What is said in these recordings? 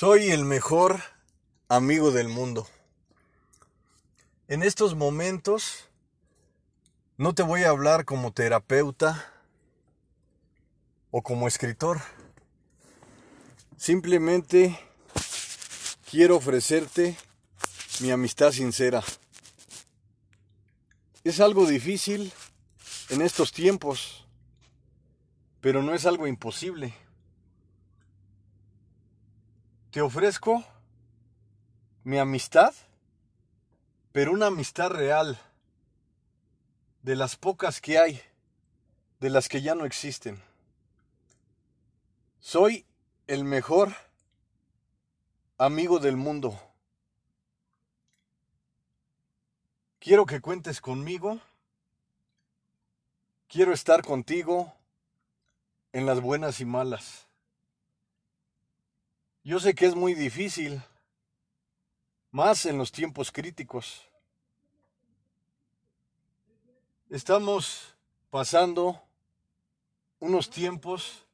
Soy el mejor amigo del mundo. En estos momentos no te voy a hablar como terapeuta o como escritor. Simplemente quiero ofrecerte mi amistad sincera. Es algo difícil en estos tiempos, pero no es algo imposible. Te ofrezco mi amistad, pero una amistad real, de las pocas que hay, de las que ya no existen. Soy el mejor amigo del mundo. Quiero que cuentes conmigo. Quiero estar contigo en las buenas y malas. Yo sé que es muy difícil, más en los tiempos críticos. Estamos pasando unos tiempos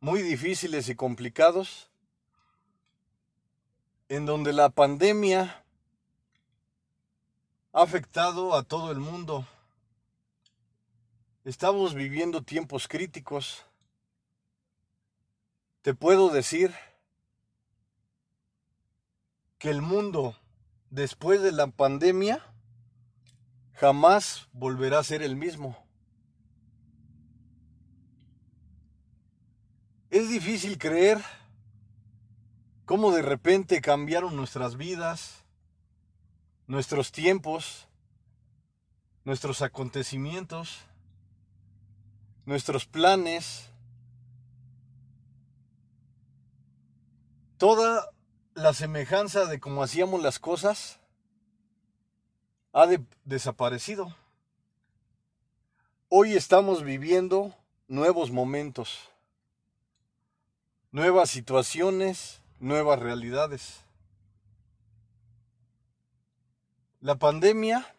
muy difíciles y complicados en donde la pandemia ha afectado a todo el mundo. Estamos viviendo tiempos críticos. Te puedo decir el mundo después de la pandemia jamás volverá a ser el mismo. Es difícil creer cómo de repente cambiaron nuestras vidas, nuestros tiempos, nuestros acontecimientos, nuestros planes, toda la semejanza de cómo hacíamos las cosas ha desaparecido. Hoy estamos viviendo nuevos momentos, nuevas situaciones, nuevas realidades. La pandemia,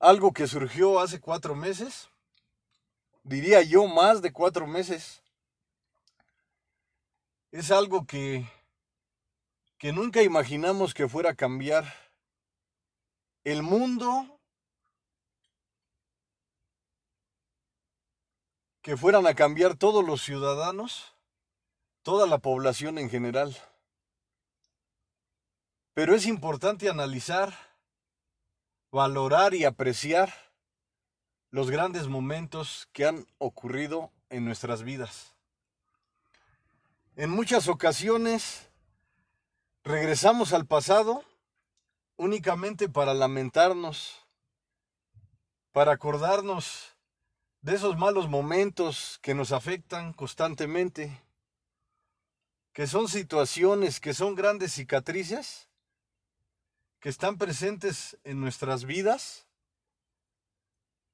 algo que surgió hace cuatro meses, diría yo más de cuatro meses, es algo que, que nunca imaginamos que fuera a cambiar. El mundo, que fueran a cambiar todos los ciudadanos, toda la población en general. Pero es importante analizar, valorar y apreciar los grandes momentos que han ocurrido en nuestras vidas. En muchas ocasiones regresamos al pasado únicamente para lamentarnos, para acordarnos de esos malos momentos que nos afectan constantemente, que son situaciones, que son grandes cicatrices, que están presentes en nuestras vidas,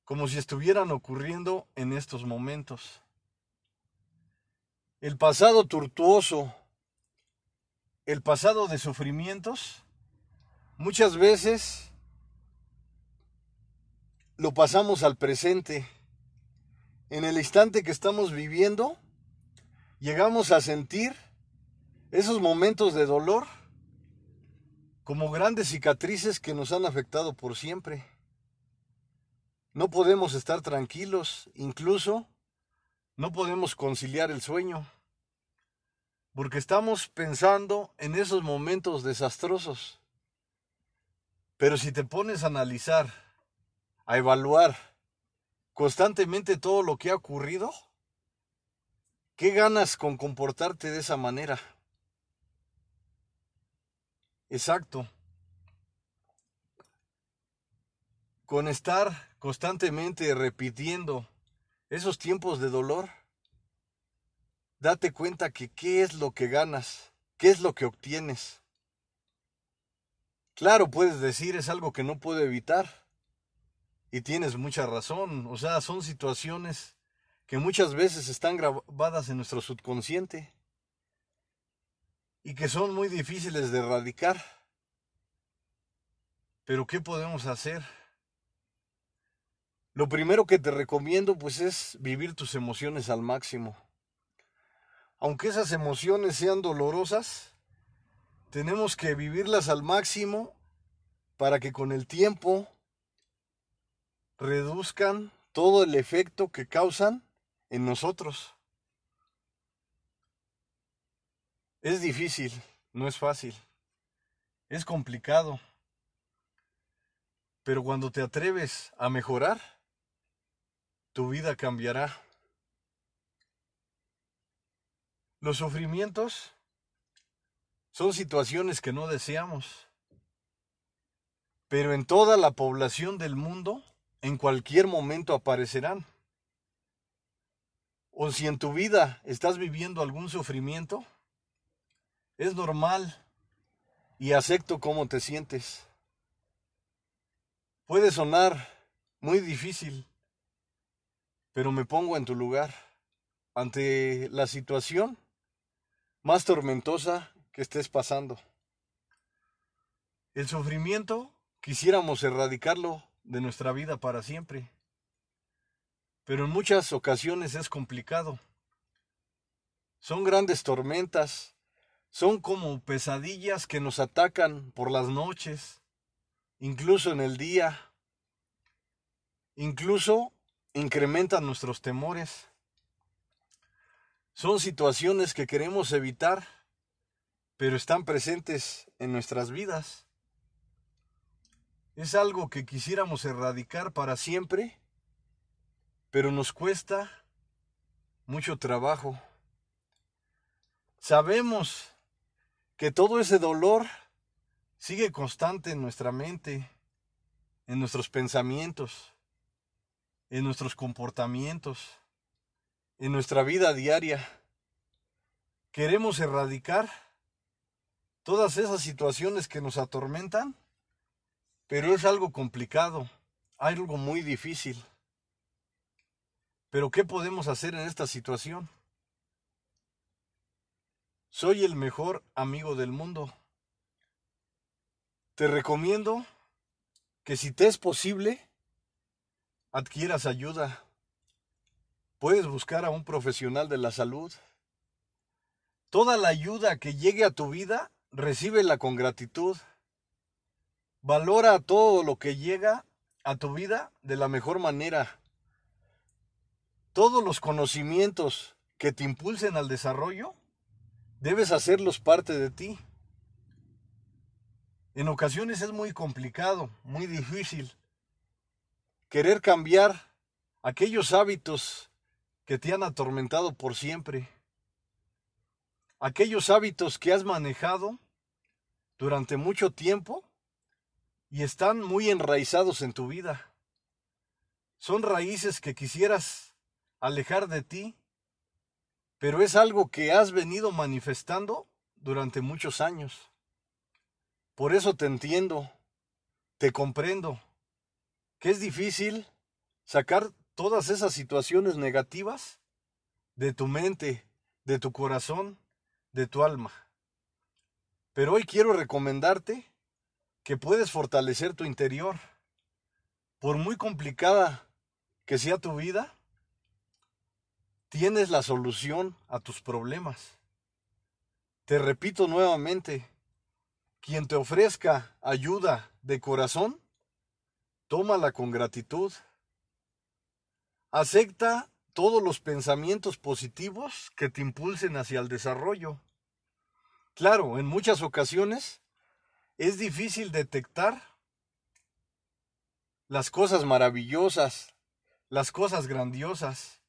como si estuvieran ocurriendo en estos momentos. El pasado tortuoso, el pasado de sufrimientos, muchas veces lo pasamos al presente. En el instante que estamos viviendo, llegamos a sentir esos momentos de dolor como grandes cicatrices que nos han afectado por siempre. No podemos estar tranquilos, incluso no podemos conciliar el sueño, porque estamos pensando en esos momentos desastrosos. Pero si te pones a analizar, a evaluar constantemente todo lo que ha ocurrido, ¿qué ganas con comportarte de esa manera? Exacto. Con estar constantemente repitiendo esos tiempos de dolor, date cuenta que qué es lo que ganas, qué es lo que obtienes. Claro, puedes decir es algo que no puedo evitar. Y tienes mucha razón. O sea, son situaciones que muchas veces están grabadas en nuestro subconsciente y que son muy difíciles de erradicar. Pero ¿qué podemos hacer? Lo primero que te recomiendo pues es vivir tus emociones al máximo. aunque esas emociones sean dolorosas, tenemos que vivirlas al máximo para que con el tiempo reduzcan todo el efecto que causan en nosotros. Es difícil, no es fácil, es complicado, pero cuando te atreves a mejorar, tu vida cambiará. Los sufrimientos son situaciones que no deseamos, pero en toda la población del mundo en cualquier momento aparecerán. O si en tu vida estás viviendo algún sufrimiento, es normal y acepto cómo te sientes. Puede sonar muy difícil, pero me pongo en tu lugar ante la situación más tormentosa que estés pasando. El sufrimiento quisiéramos erradicarlo de nuestra vida para siempre, pero en muchas ocasiones es complicado. Son grandes tormentas, son como pesadillas que nos atacan por las noches, incluso en el día, incluso incrementan nuestros temores. Son situaciones que queremos evitar, pero están presentes en nuestras vidas. Es algo que quisiéramos erradicar para siempre, pero nos cuesta mucho trabajo. Sabemos que todo ese dolor sigue constante en nuestra mente, en nuestros pensamientos, en nuestros comportamientos en nuestra vida diaria. Queremos erradicar todas esas situaciones que nos atormentan, pero es algo complicado, algo muy difícil. Pero ¿qué podemos hacer en esta situación? Soy el mejor amigo del mundo. Te recomiendo que si te es posible, adquieras ayuda Puedes buscar a un profesional de la salud. Toda la ayuda que llegue a tu vida, recíbela con gratitud. Valora todo lo que llega a tu vida de la mejor manera. Todos los conocimientos que te impulsen al desarrollo, debes hacerlos parte de ti. En ocasiones es muy complicado, muy difícil querer cambiar aquellos hábitos que te han atormentado por siempre. Aquellos hábitos que has manejado durante mucho tiempo y están muy enraizados en tu vida. Son raíces que quisieras alejar de ti, pero es algo que has venido manifestando durante muchos años. Por eso te entiendo, te comprendo, que es difícil sacar todas esas situaciones negativas de tu mente, de tu corazón, de tu alma. Pero hoy quiero recomendarte que puedes fortalecer tu interior. Por muy complicada que sea tu vida, tienes la solución a tus problemas. Te repito nuevamente, quien te ofrezca ayuda de corazón, tómala con gratitud. Acepta todos los pensamientos positivos que te impulsen hacia el desarrollo. Claro, en muchas ocasiones es difícil detectar las cosas maravillosas, las cosas grandiosas,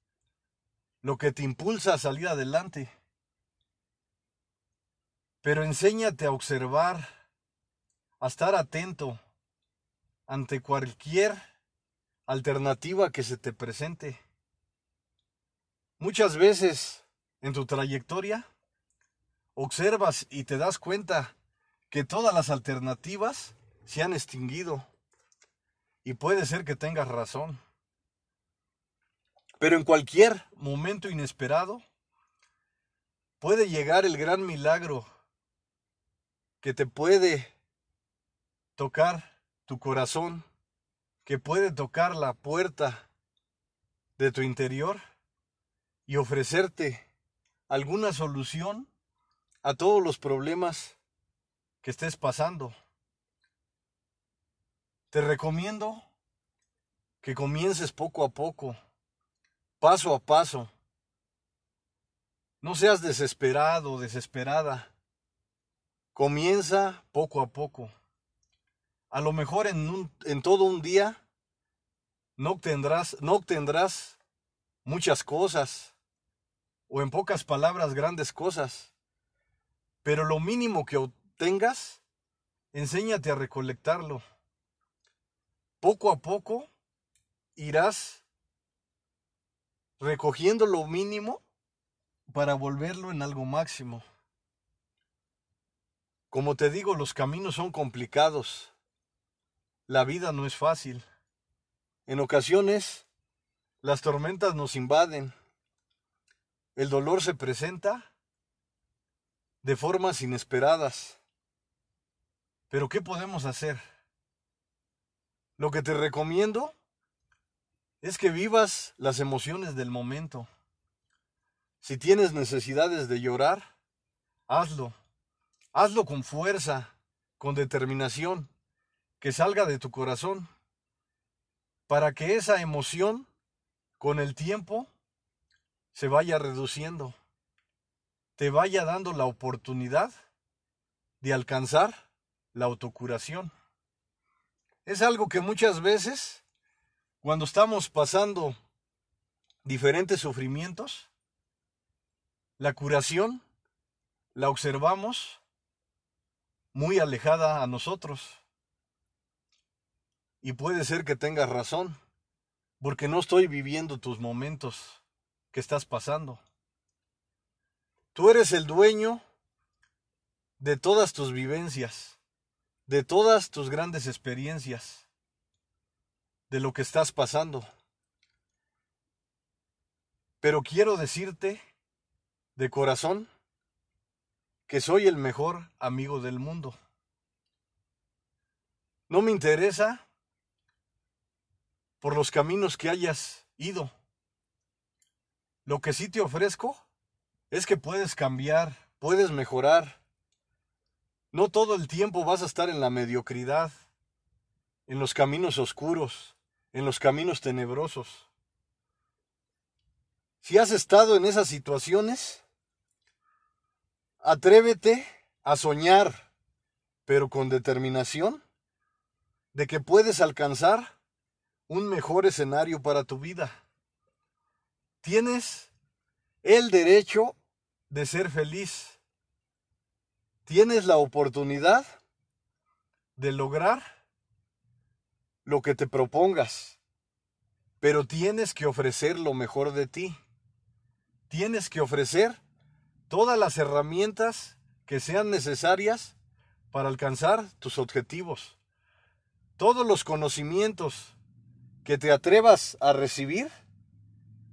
lo que te impulsa a salir adelante. Pero enséñate a observar, a estar atento ante cualquier alternativa que se te presente. Muchas veces en tu trayectoria observas y te das cuenta que todas las alternativas se han extinguido. Y puede ser que tengas razón. Pero en cualquier momento inesperado puede llegar el gran milagro que te puede tocar tu corazón que puede tocar la puerta de tu interior y ofrecerte alguna solución a todos los problemas que estés pasando. Te recomiendo que comiences poco a poco, paso a paso. No seas desesperado, desesperada. Comienza poco a poco. A lo mejor en, en todo un día no obtendrás, no obtendrás muchas cosas, o en pocas palabras grandes cosas, pero lo mínimo que obtengas, enséñate a recolectarlo. Poco a poco irás recogiendo lo mínimo para volverlo en algo máximo. Como te digo, los caminos son complicados. La vida no es fácil. En ocasiones, las tormentas nos invaden. El dolor se presenta de formas inesperadas. Pero ¿qué podemos hacer? Lo que te recomiendo es que vivas las emociones del momento. Si tienes necesidades de llorar, hazlo. Hazlo con fuerza, con determinación, que salga de tu corazón, para que esa emoción, con el tiempo, se vaya reduciendo, te vaya dando la oportunidad de alcanzar la autocuración. Es algo que muchas veces, cuando estamos pasando diferentes sufrimientos, la curación la observamos muy alejada a nosotros. Y puede ser que tengas razón, porque no estoy viviendo tus momentos que estás pasando. Tú eres el dueño de todas tus vivencias, de todas tus grandes experiencias, de lo que estás pasando. Pero quiero decirte de corazón que soy el mejor amigo del mundo. No me interesa por los caminos que hayas ido. Lo que sí te ofrezco es que puedes cambiar, puedes mejorar. No todo el tiempo vas a estar en la mediocridad, en los caminos oscuros, en los caminos tenebrosos. Si has estado en esas situaciones, Atrévete a soñar, pero con determinación, de que puedes alcanzar un mejor escenario para tu vida. Tienes el derecho de ser feliz. Tienes la oportunidad de lograr lo que te propongas, pero tienes que ofrecer lo mejor de ti. Tienes que ofrecer todas las herramientas que sean necesarias para alcanzar tus objetivos. Todos los conocimientos que te atrevas a recibir,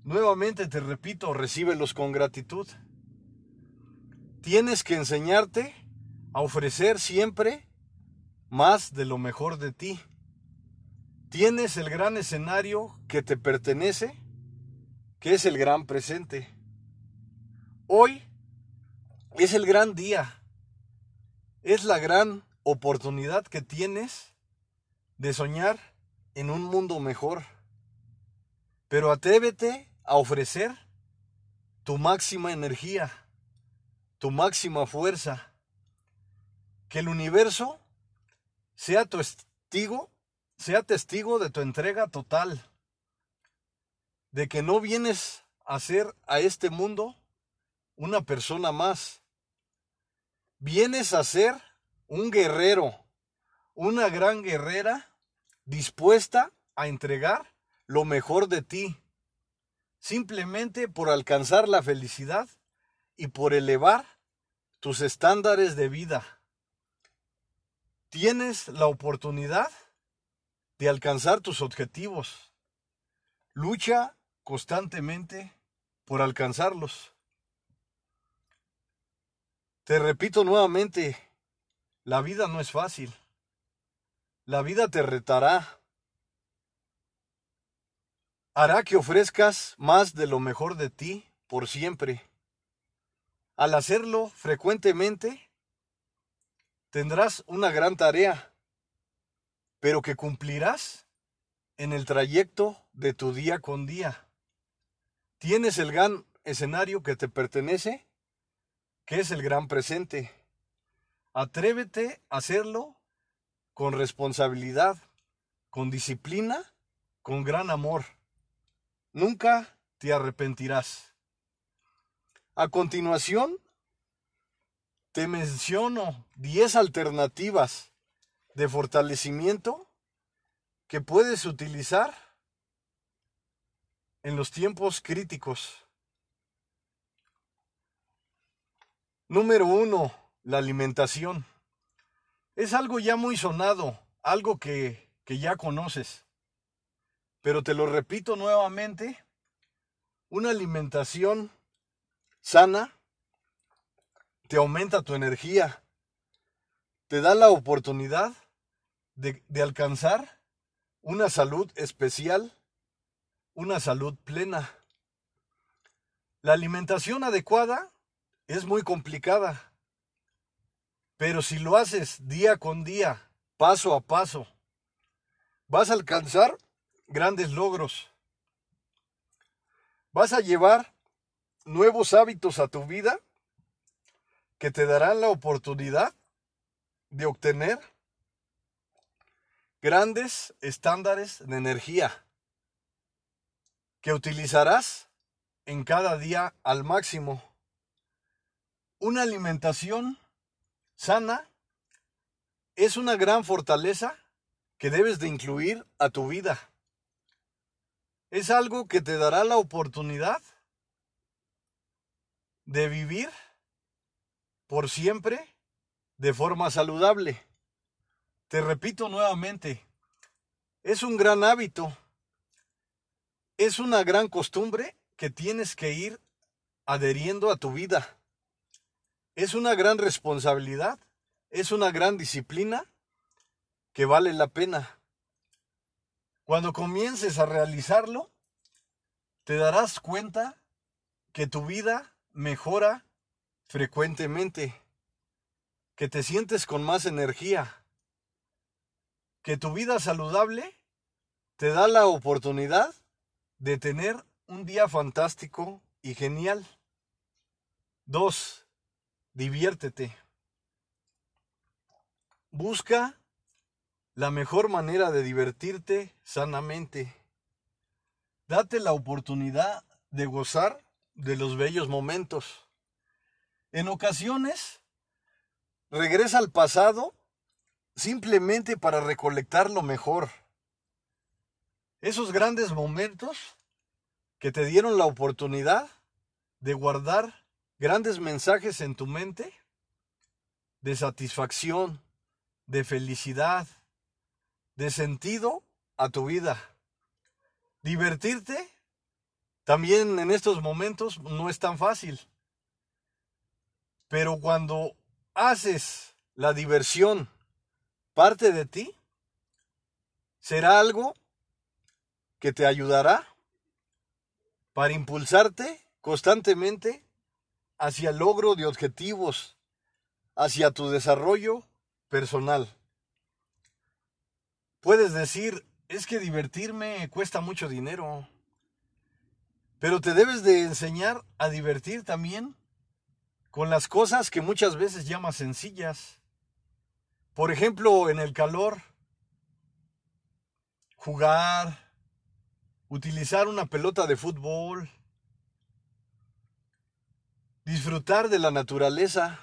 nuevamente te repito, recíbelos con gratitud. Tienes que enseñarte a ofrecer siempre más de lo mejor de ti. Tienes el gran escenario que te pertenece, que es el gran presente. Hoy es el gran día. Es la gran oportunidad que tienes de soñar en un mundo mejor. Pero atrévete a ofrecer tu máxima energía, tu máxima fuerza. Que el universo sea testigo, sea testigo de tu entrega total. De que no vienes a ser a este mundo una persona más, vienes a ser un guerrero, una gran guerrera dispuesta a entregar lo mejor de ti, simplemente por alcanzar la felicidad y por elevar tus estándares de vida. Tienes la oportunidad de alcanzar tus objetivos. Lucha constantemente por alcanzarlos. Te repito nuevamente, la vida no es fácil. La vida te retará. Hará que ofrezcas más de lo mejor de ti por siempre. Al hacerlo frecuentemente, tendrás una gran tarea, pero que cumplirás en el trayecto de tu día con día. Tienes el gran escenario que te pertenece, que es el gran presente. Atrévete a hacerlo con responsabilidad, con disciplina, con gran amor. Nunca te arrepentirás. A continuación, te menciono 10 alternativas de fortalecimiento que puedes utilizar en los tiempos críticos. Número uno, la alimentación. Es algo ya muy sonado, algo que, que ya conoces. Pero te lo repito nuevamente, una alimentación sana te aumenta tu energía, te da la oportunidad de, de alcanzar una salud especial, una salud plena. La alimentación adecuada es muy complicada, pero si lo haces día con día, paso a paso, vas a alcanzar grandes logros. Vas a llevar nuevos hábitos a tu vida que te darán la oportunidad de obtener grandes estándares de energía que utilizarás en cada día al máximo. Una alimentación sana es una gran fortaleza que debes de incluir a tu vida. Es algo que te dará la oportunidad de vivir por siempre de forma saludable. Te repito nuevamente, es un gran hábito, es una gran costumbre que tienes que ir adheriendo a tu vida. Es una gran responsabilidad, es una gran disciplina que vale la pena. Cuando comiences a realizarlo, te darás cuenta que tu vida mejora frecuentemente, que te sientes con más energía, que tu vida saludable te da la oportunidad de tener un día fantástico y genial. Dos, diviértete. Busca la mejor manera de divertirte sanamente. Date la oportunidad de gozar de los bellos momentos. En ocasiones, regresa al pasado simplemente para recolectar lo mejor. Esos grandes momentos que te dieron la oportunidad de guardar grandes mensajes en tu mente de satisfacción, de felicidad, de sentido a tu vida. Divertirte también en estos momentos no es tan fácil. Pero cuando haces la diversión parte de ti, será algo que te ayudará para impulsarte constantemente hacia el logro de objetivos, hacia tu desarrollo personal. Puedes decir, es que divertirme cuesta mucho dinero, pero te debes de enseñar a divertir también con las cosas que muchas veces llamas sencillas. Por ejemplo, en el calor, jugar, utilizar una pelota de fútbol, disfrutar de la naturaleza.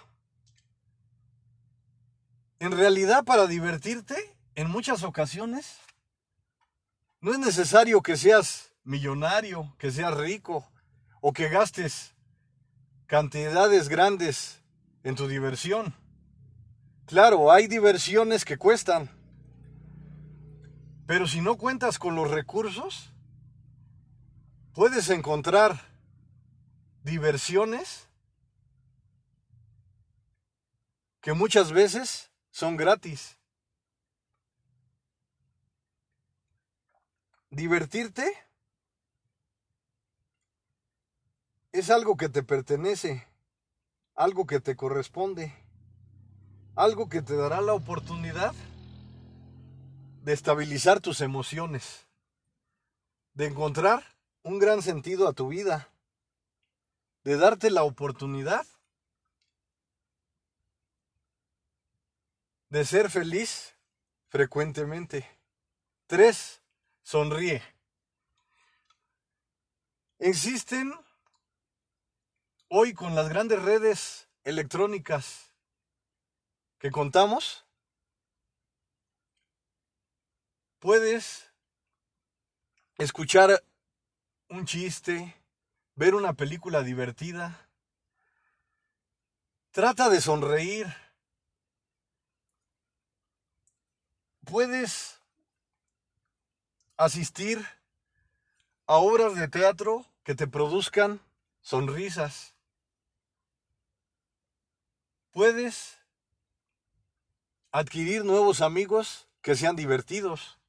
En realidad, para divertirte, en muchas ocasiones, no es necesario que seas millonario, que seas rico o que gastes cantidades grandes en tu diversión. Claro, hay diversiones que cuestan, pero si no cuentas con los recursos, puedes encontrar diversiones que muchas veces son gratis. Divertirte es algo que te pertenece. algo que te corresponde, algo que te dará la oportunidad de estabilizar tus emociones, de encontrar un gran sentido a tu vida, de darte la oportunidad de ser feliz frecuentemente. Tres, sonríe. Existen hoy con las grandes redes electrónicas que contamos, puedes escuchar un chiste, ver una película divertida. Trata de sonreír. Puedes asistir a obras de teatro que te produzcan sonrisas. Puedes adquirir nuevos amigos que sean divertidos.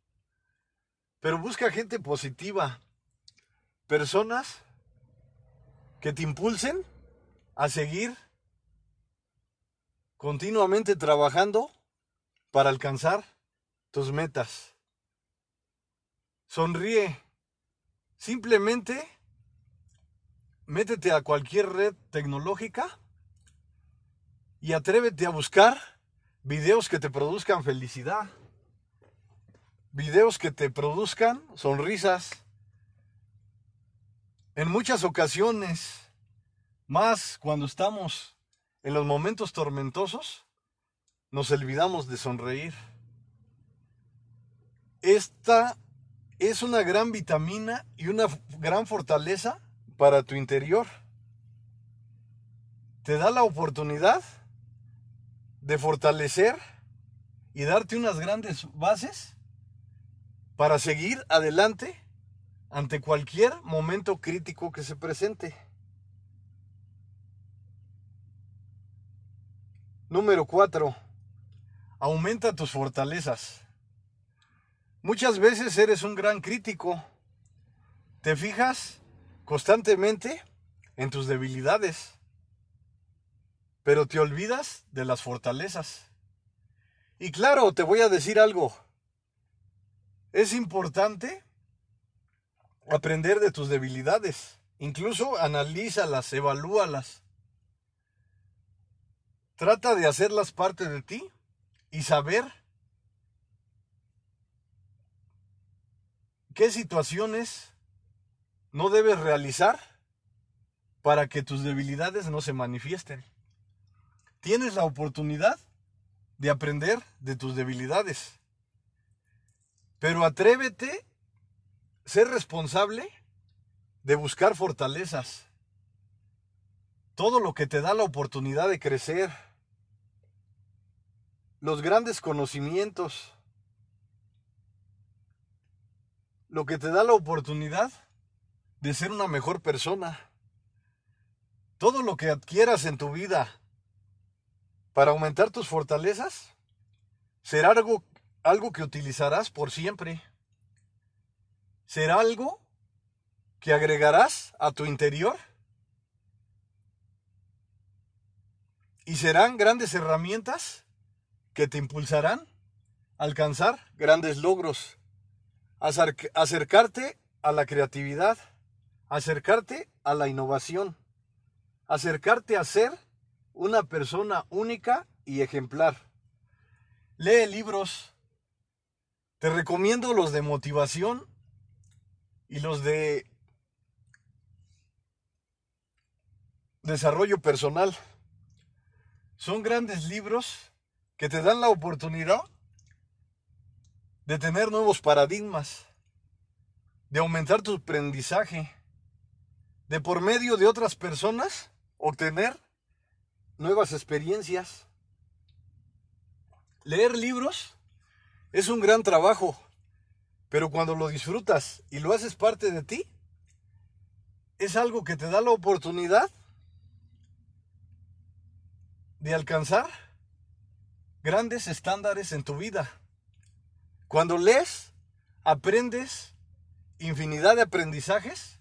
Pero busca gente positiva, personas que te impulsen a seguir continuamente trabajando para alcanzar tus metas. Sonríe. Simplemente métete a cualquier red tecnológica y atrévete a buscar videos que te produzcan felicidad, videos que te produzcan sonrisas. En muchas ocasiones, más cuando estamos en los momentos tormentosos, nos olvidamos de sonreír. Esta es una gran vitamina y una gran fortaleza para tu interior. Te da la oportunidad de fortalecer y darte unas grandes bases para seguir adelante ante cualquier momento crítico que se presente. Número 4. Aumenta tus fortalezas. Muchas veces eres un gran crítico. Te fijas constantemente en tus debilidades, pero te olvidas de las fortalezas. Y claro, te voy a decir algo. Es importante aprender de tus debilidades. Incluso analízalas, evalúalas. Trata de hacerlas parte de ti y saber ¿Qué situaciones no debes realizar para que tus debilidades no se manifiesten? Tienes la oportunidad de aprender de tus debilidades. Pero atrévete a ser responsable de buscar fortalezas. Todo lo que te da la oportunidad de crecer. Los grandes conocimientos lo que te da la oportunidad de ser una mejor persona. Todo lo que adquieras en tu vida para aumentar tus fortalezas será algo, algo que utilizarás por siempre. Será algo que agregarás a tu interior y serán grandes herramientas que te impulsarán a alcanzar grandes logros acercarte a la creatividad, acercarte a la innovación, acercarte a ser una persona única y ejemplar. Lee libros. Te recomiendo los de motivación y los de desarrollo personal. Son grandes libros que te dan la oportunidad de tener nuevos paradigmas, de aumentar tu aprendizaje, de por medio de otras personas obtener nuevas experiencias. Leer libros es un gran trabajo, pero cuando lo disfrutas y lo haces parte de ti, es algo que te da la oportunidad de alcanzar grandes estándares en tu vida. Cuando lees, aprendes infinidad de aprendizajes,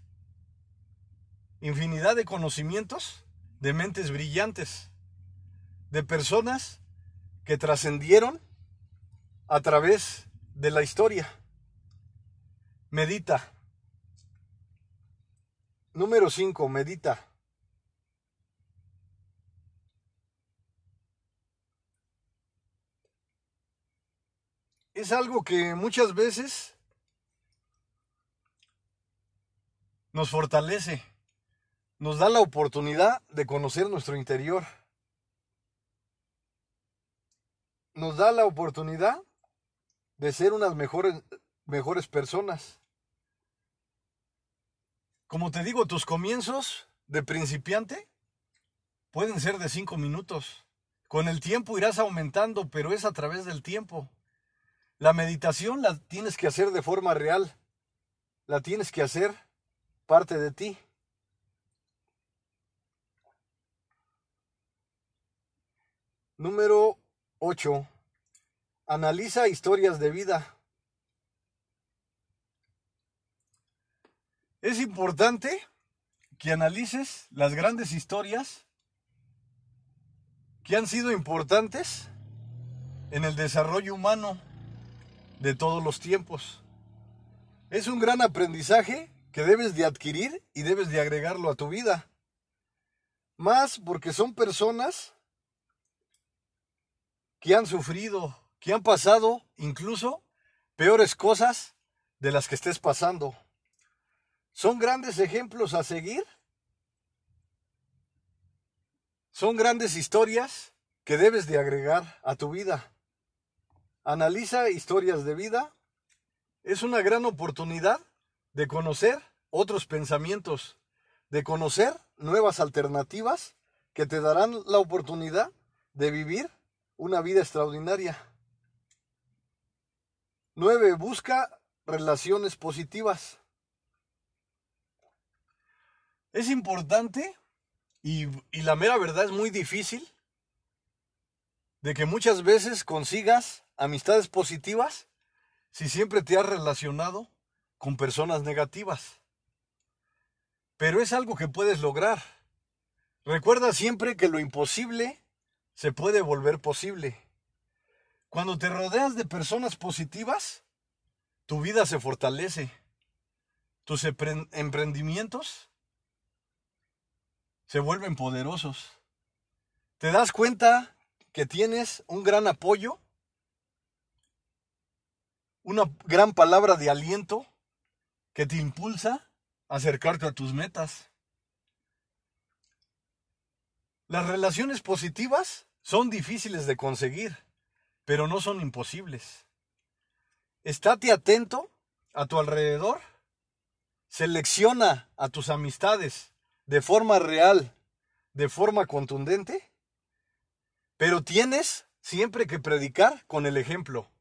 infinidad de conocimientos de mentes brillantes, de personas que trascendieron a través de la historia. Medita. Número 5, medita. Es algo que muchas veces nos fortalece, nos da la oportunidad de conocer nuestro interior, nos da la oportunidad de ser unas mejores, mejores personas. Como te digo, tus comienzos de principiante pueden ser de cinco minutos. Con el tiempo irás aumentando, pero es a través del tiempo. La meditación la tienes que hacer de forma real. La tienes que hacer parte de ti. Número 8. Analiza historias de vida. Es importante que analices las grandes historias que han sido importantes en el desarrollo humano de todos los tiempos. Es un gran aprendizaje que debes de adquirir y debes de agregarlo a tu vida. Más porque son personas que han sufrido, que han pasado incluso peores cosas de las que estés pasando. Son grandes ejemplos a seguir. Son grandes historias que debes de agregar a tu vida. Analiza historias de vida. Es una gran oportunidad de conocer otros pensamientos, de conocer nuevas alternativas que te darán la oportunidad de vivir una vida extraordinaria. 9. Busca relaciones positivas. Es importante y, y, la mera verdad es muy difícil de que muchas veces consigas amistades positivas si siempre te has relacionado con personas negativas. Pero es algo que puedes lograr. Recuerda siempre que lo imposible se puede volver posible. Cuando te rodeas de personas positivas, tu vida se fortalece. Tus emprendimientos se vuelven poderosos. Te das cuenta que tienes un gran apoyo, una gran palabra de aliento que te impulsa a acercarte a tus metas. Las relaciones positivas son difíciles de conseguir, pero no son imposibles. Estate atento a tu alrededor. Selecciona a tus amistades de forma real, de forma contundente, pero tienes siempre que predicar con el ejemplo.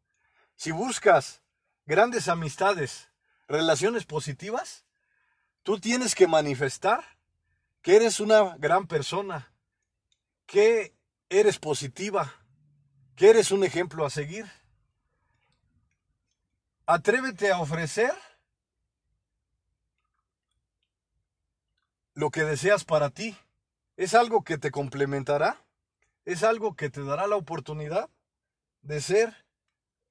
Si buscas grandes amistades relaciones positivas, tú tienes que manifestar que eres una gran persona, que eres positiva, que eres un ejemplo a seguir. Atrévete a ofrecer lo que deseas para ti. Es algo que te complementará, es algo que te dará la oportunidad de ser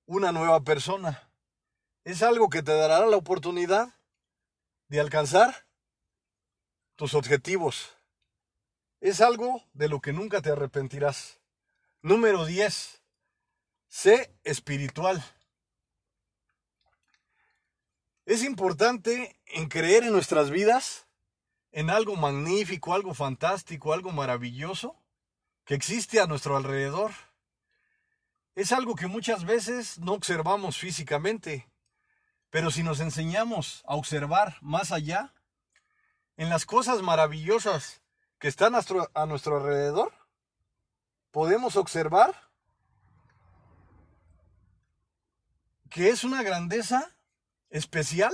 una nueva persona es algo que te dará la oportunidad de alcanzar tus objetivos. Es algo de lo que nunca te arrepentirás. Número 10. Sé espiritual. Es importante en creer en nuestras vidas en algo magnífico, algo fantástico, algo maravilloso que existe a nuestro alrededor. Es algo que muchas veces no observamos físicamente, pero si nos enseñamos a observar más allá, en las cosas maravillosas que están a nuestro, alrededor, podemos observar que es una grandeza especial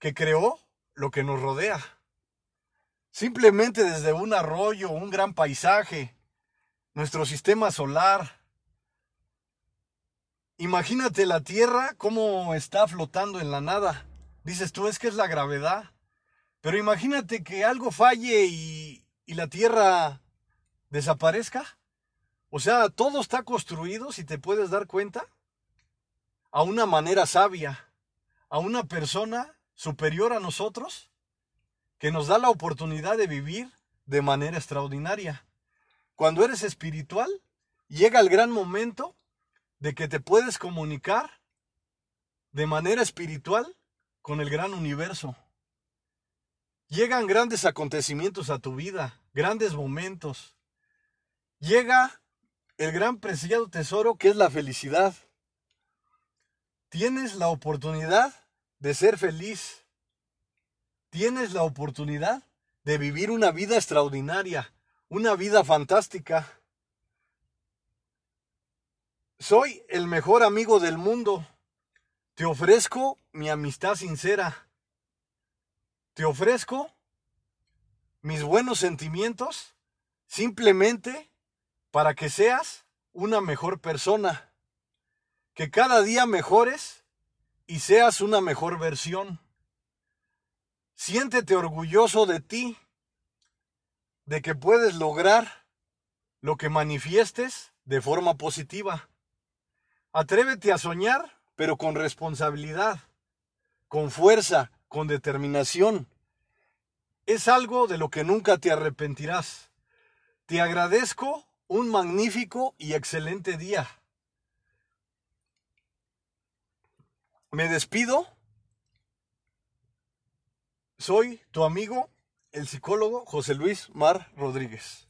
que creó lo que nos rodea. Simplemente desde un arroyo, un gran paisaje, nuestro sistema solar, Imagínate la Tierra cómo está flotando en la nada. Dices tú, es que es la gravedad. Pero imagínate que algo falle y, y la tierra desaparezca? O sea, todo está construido, si te puedes dar cuenta, a una manera sabia, a una persona superior a nosotros, que nos da la oportunidad de vivir de manera extraordinaria. Cuando eres espiritual, llega el gran momento de que te puedes comunicar de manera espiritual con el gran universo. Llegan grandes acontecimientos a tu vida, grandes momentos. Llega el gran preciado tesoro que es la felicidad. Tienes la oportunidad de ser feliz. Tienes la oportunidad de vivir una vida extraordinaria, una vida fantástica. Soy el mejor amigo del mundo. Te ofrezco mi amistad sincera. Te ofrezco mis buenos sentimientos simplemente para que seas una mejor persona. Que cada día mejores y seas una mejor versión. Siéntete orgulloso de ti, de que puedes lograr lo que manifiestes de forma positiva. Atrévete a soñar, pero con responsabilidad, con fuerza, con determinación. Es algo de lo que nunca te arrepentirás. Te agradezco un magnífico y excelente día. Me despido. Soy tu amigo, el psicólogo José Luis Mar Rodríguez.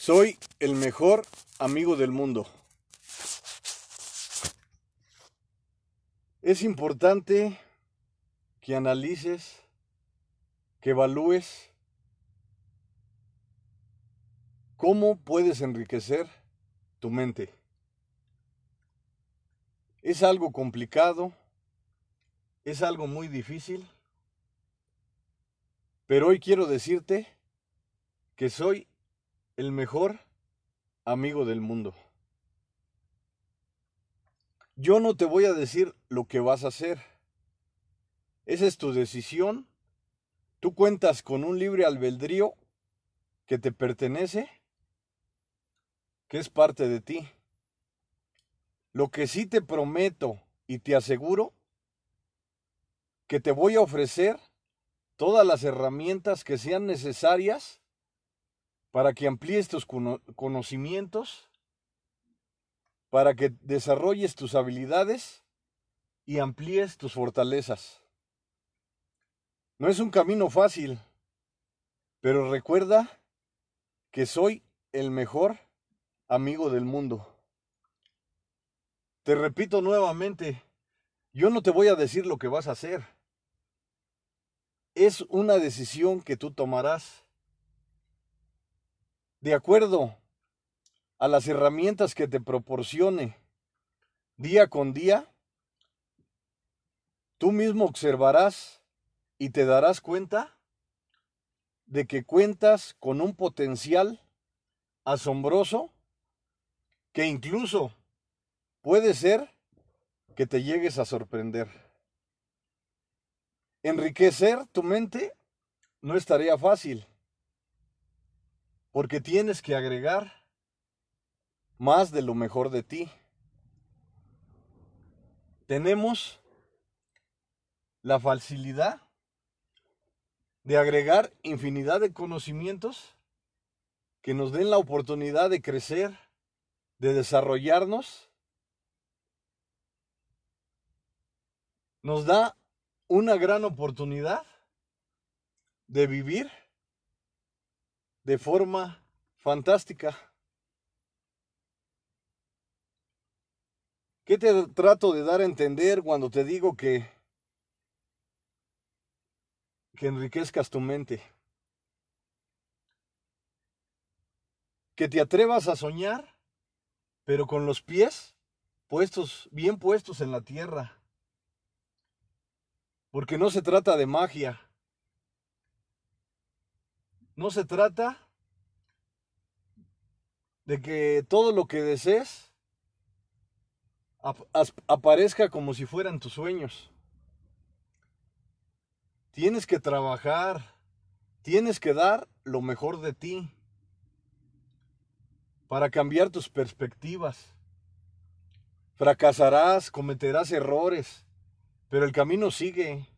Soy el mejor amigo del mundo. Es importante que analices, que evalúes cómo puedes enriquecer tu mente. Es algo complicado, es algo muy difícil, pero hoy quiero decirte que soy el mejor amigo del mundo. Yo no te voy a decir lo que vas a hacer. Esa es tu decisión. Tú cuentas con un libre albedrío que te pertenece, que es parte de ti. Lo que sí te prometo y te aseguro, que te voy a ofrecer todas las herramientas que sean necesarias para que amplíes tus conocimientos, para que desarrolles tus habilidades y amplíes tus fortalezas. No es un camino fácil, pero recuerda que soy el mejor amigo del mundo. Te repito nuevamente, yo no te voy a decir lo que vas a hacer. Es una decisión que tú tomarás de acuerdo a las herramientas que te proporcione día con día, tú mismo observarás y te darás cuenta de que cuentas con un potencial asombroso que incluso puede ser que te llegues a sorprender. Enriquecer tu mente no es tarea fácil porque tienes que agregar más de lo mejor de ti. Tenemos la facilidad de agregar infinidad de conocimientos que nos den la oportunidad de crecer, de desarrollarnos. Nos da una gran oportunidad de vivir de forma fantástica. ¿Qué te trato de dar a entender cuando te digo que que enriquezcas tu mente? Que te atrevas a soñar, pero con los pies puestos, bien puestos en la tierra. Porque no se trata de magia, no se trata de que todo lo que desees aparezca como si fueran tus sueños. Tienes que trabajar, tienes que dar lo mejor de ti para cambiar tus perspectivas. Fracasarás, cometerás errores, pero el camino sigue.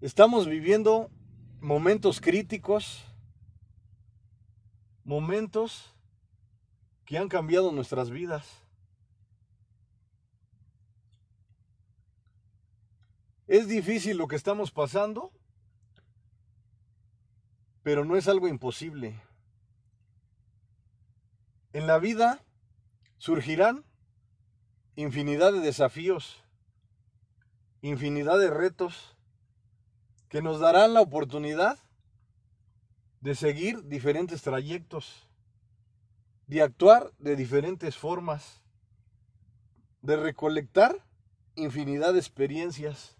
Estamos viviendo momentos críticos, momentos que han cambiado nuestras vidas. Es difícil lo que estamos pasando, pero no es algo imposible. En la vida surgirán infinidad de desafíos, infinidad de retos que nos darán la oportunidad de seguir diferentes trayectos, de actuar de diferentes formas, de recolectar infinidad de experiencias.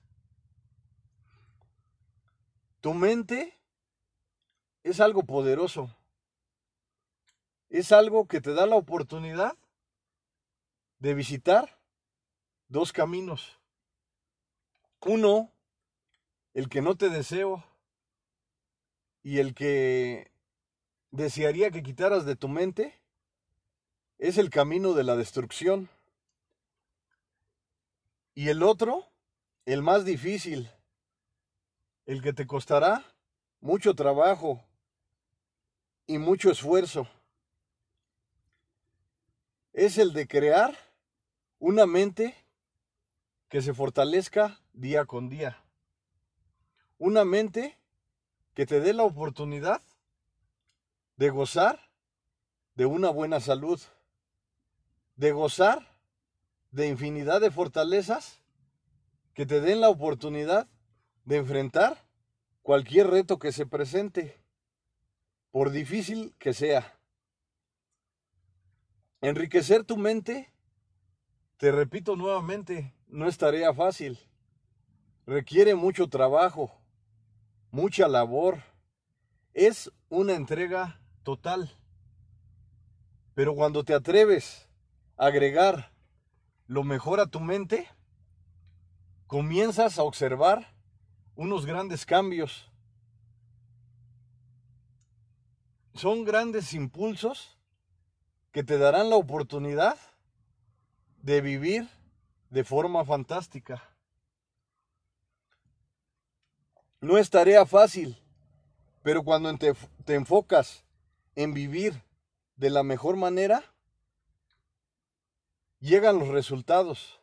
Tu mente es algo poderoso. Es algo que te da la oportunidad de visitar dos caminos. Uno, el que no te deseo y el que desearía que quitaras de tu mente, es el camino de la destrucción. Y el otro, el más difícil, el que te costará mucho trabajo y mucho esfuerzo. Es el de crear una mente que se fortalezca día con día. Una mente que te dé la oportunidad de gozar de una buena salud, de gozar de infinidad de fortalezas que te den la oportunidad de enfrentar cualquier reto que se presente, por difícil que sea. Enriquecer tu mente, te repito nuevamente, no es tarea fácil. Requiere mucho trabajo, mucha labor. Es una entrega total. Pero cuando te atreves a agregar lo mejor a tu mente, comienzas a observar unos grandes cambios. Son grandes impulsos que te darán la oportunidad de vivir de forma fantástica. No es tarea fácil, pero cuando te, enfocas en vivir de la mejor manera, llegan los resultados.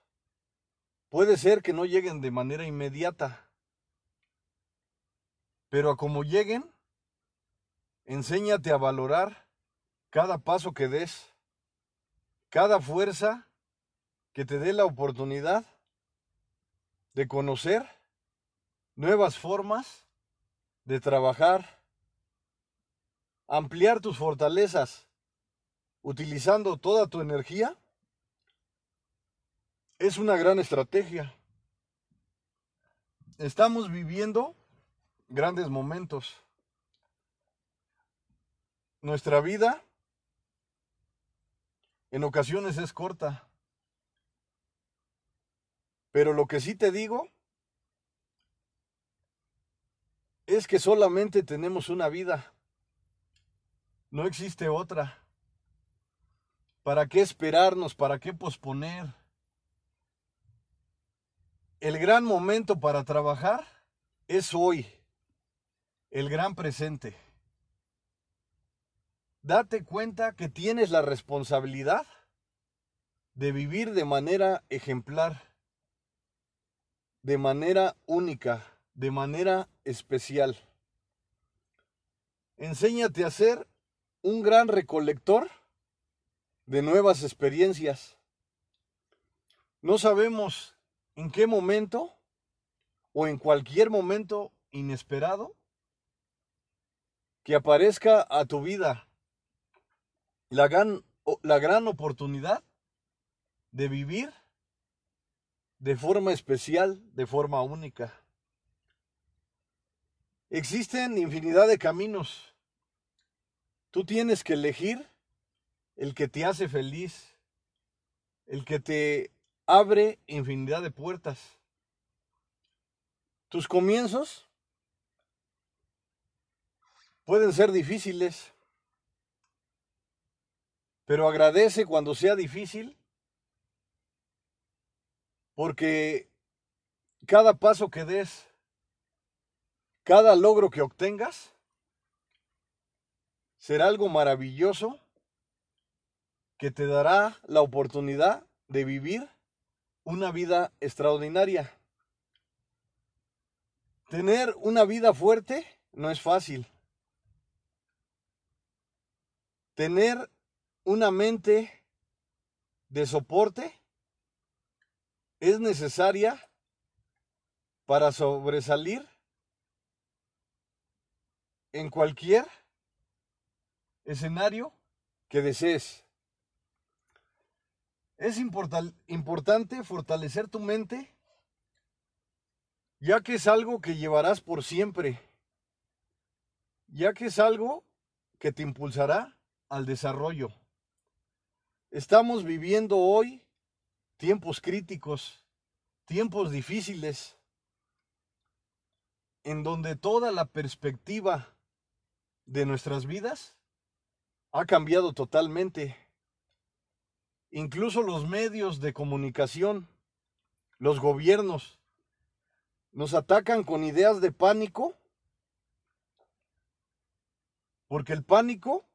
Puede ser que no lleguen de manera inmediata, pero a como lleguen, enséñate a valorar cada paso que des, cada fuerza que te dé la oportunidad de conocer nuevas formas de trabajar, ampliar tus fortalezas utilizando toda tu energía, es una gran estrategia. Estamos viviendo grandes momentos. Nuestra vida en ocasiones es corta. Pero lo que sí te digo es que solamente tenemos una vida. No existe otra. ¿Para qué esperarnos? ¿Para qué posponer? El gran momento para trabajar es hoy, el gran presente. Date cuenta que tienes la responsabilidad de vivir de manera ejemplar, de manera única, de manera especial. Enséñate a ser un gran recolector de nuevas experiencias. No sabemos en qué momento o en cualquier momento inesperado que aparezca a tu vida la gran, la gran oportunidad de vivir de forma especial, de forma única. Existen infinidad de caminos, Tú tienes que elegir el que te hace feliz, el que te abre infinidad de puertas. Tus comienzos pueden ser difíciles, pero agradece cuando sea difícil, porque cada paso que des, cada logro que obtengas, será algo maravilloso que te dará la oportunidad de vivir una vida extraordinaria. Tener una vida fuerte no es fácil. Tener una mente de soporte es necesaria para sobresalir en cualquier escenario que desees. Es importante fortalecer tu mente, ya que es algo que llevarás por siempre, ya que es algo que te impulsará al desarrollo. Estamos viviendo hoy tiempos críticos, tiempos difíciles, en donde toda la perspectiva de nuestras vidas ha cambiado totalmente. Incluso los medios de comunicación, los gobiernos, nos atacan con ideas de pánico, porque el pánico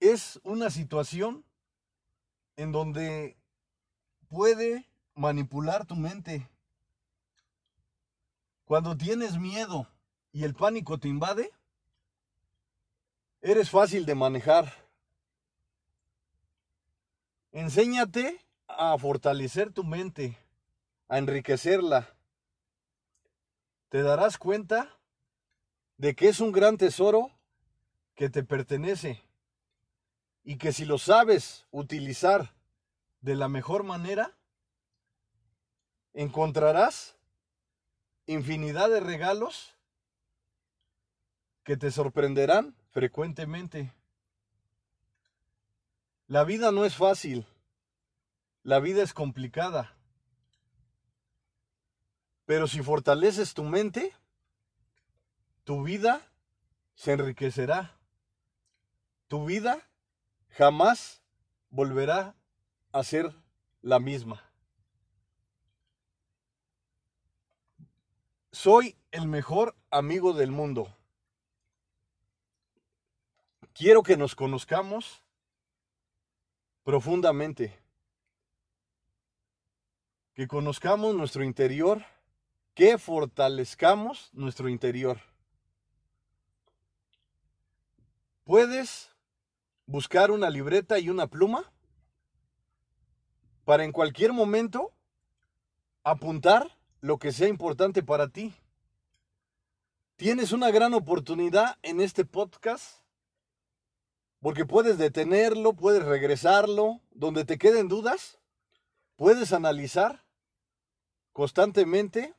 es una situación en donde puede manipular tu mente. Cuando tienes miedo y el pánico te invade, Eres fácil de manejar. Enséñate a fortalecer tu mente, a enriquecerla. Te darás cuenta de que es un gran tesoro que te pertenece y que si lo sabes utilizar de la mejor manera, encontrarás infinidad de regalos que te sorprenderán frecuentemente. La vida no es fácil, la vida es complicada, pero si fortaleces tu mente, tu vida se enriquecerá, tu vida jamás volverá a ser la misma. Soy el mejor amigo del mundo. Quiero que nos conozcamos profundamente, que conozcamos nuestro interior, que fortalezcamos nuestro interior. Puedes buscar una libreta y una pluma para en cualquier momento apuntar lo que sea importante para ti. Tienes una gran oportunidad en este podcast porque puedes detenerlo, puedes regresarlo, donde te queden dudas, puedes analizar constantemente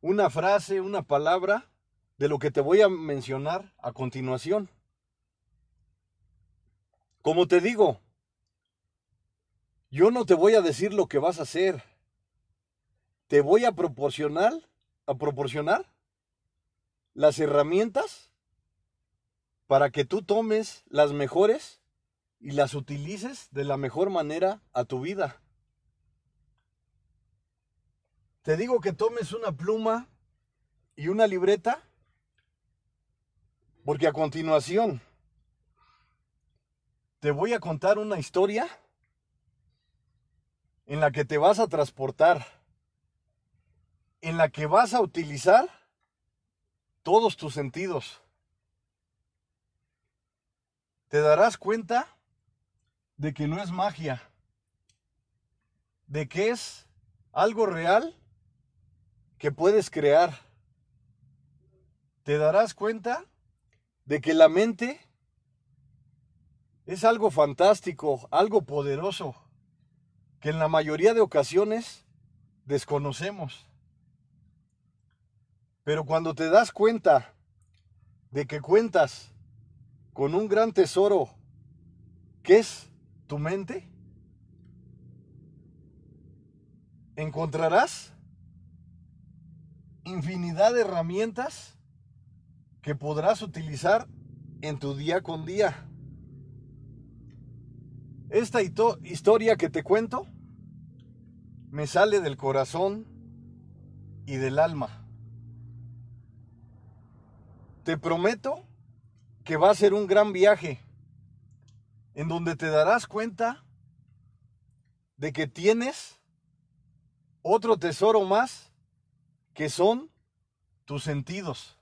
una frase, una palabra de lo que te voy a mencionar a continuación. Como te digo, yo no te voy a decir lo que vas a hacer. Te voy a proporcionar, a proporcionar las herramientas para que tú tomes las mejores y las utilices de la mejor manera a tu vida. Te digo que tomes una pluma y una libreta, porque a continuación te voy a contar una historia en la que te vas a transportar, en la que vas a utilizar todos tus sentidos te darás cuenta de que no es magia, de que es algo real que puedes crear. Te darás cuenta de que la mente es algo fantástico, algo poderoso, que en la mayoría de ocasiones desconocemos. Pero cuando te das cuenta de que cuentas con un gran tesoro que es tu mente, encontrarás infinidad de herramientas que podrás utilizar en tu día con día. Esta historia que te cuento me sale del corazón y del alma. Te prometo que va a ser un gran viaje en donde te darás cuenta de que tienes otro tesoro más que son tus sentidos.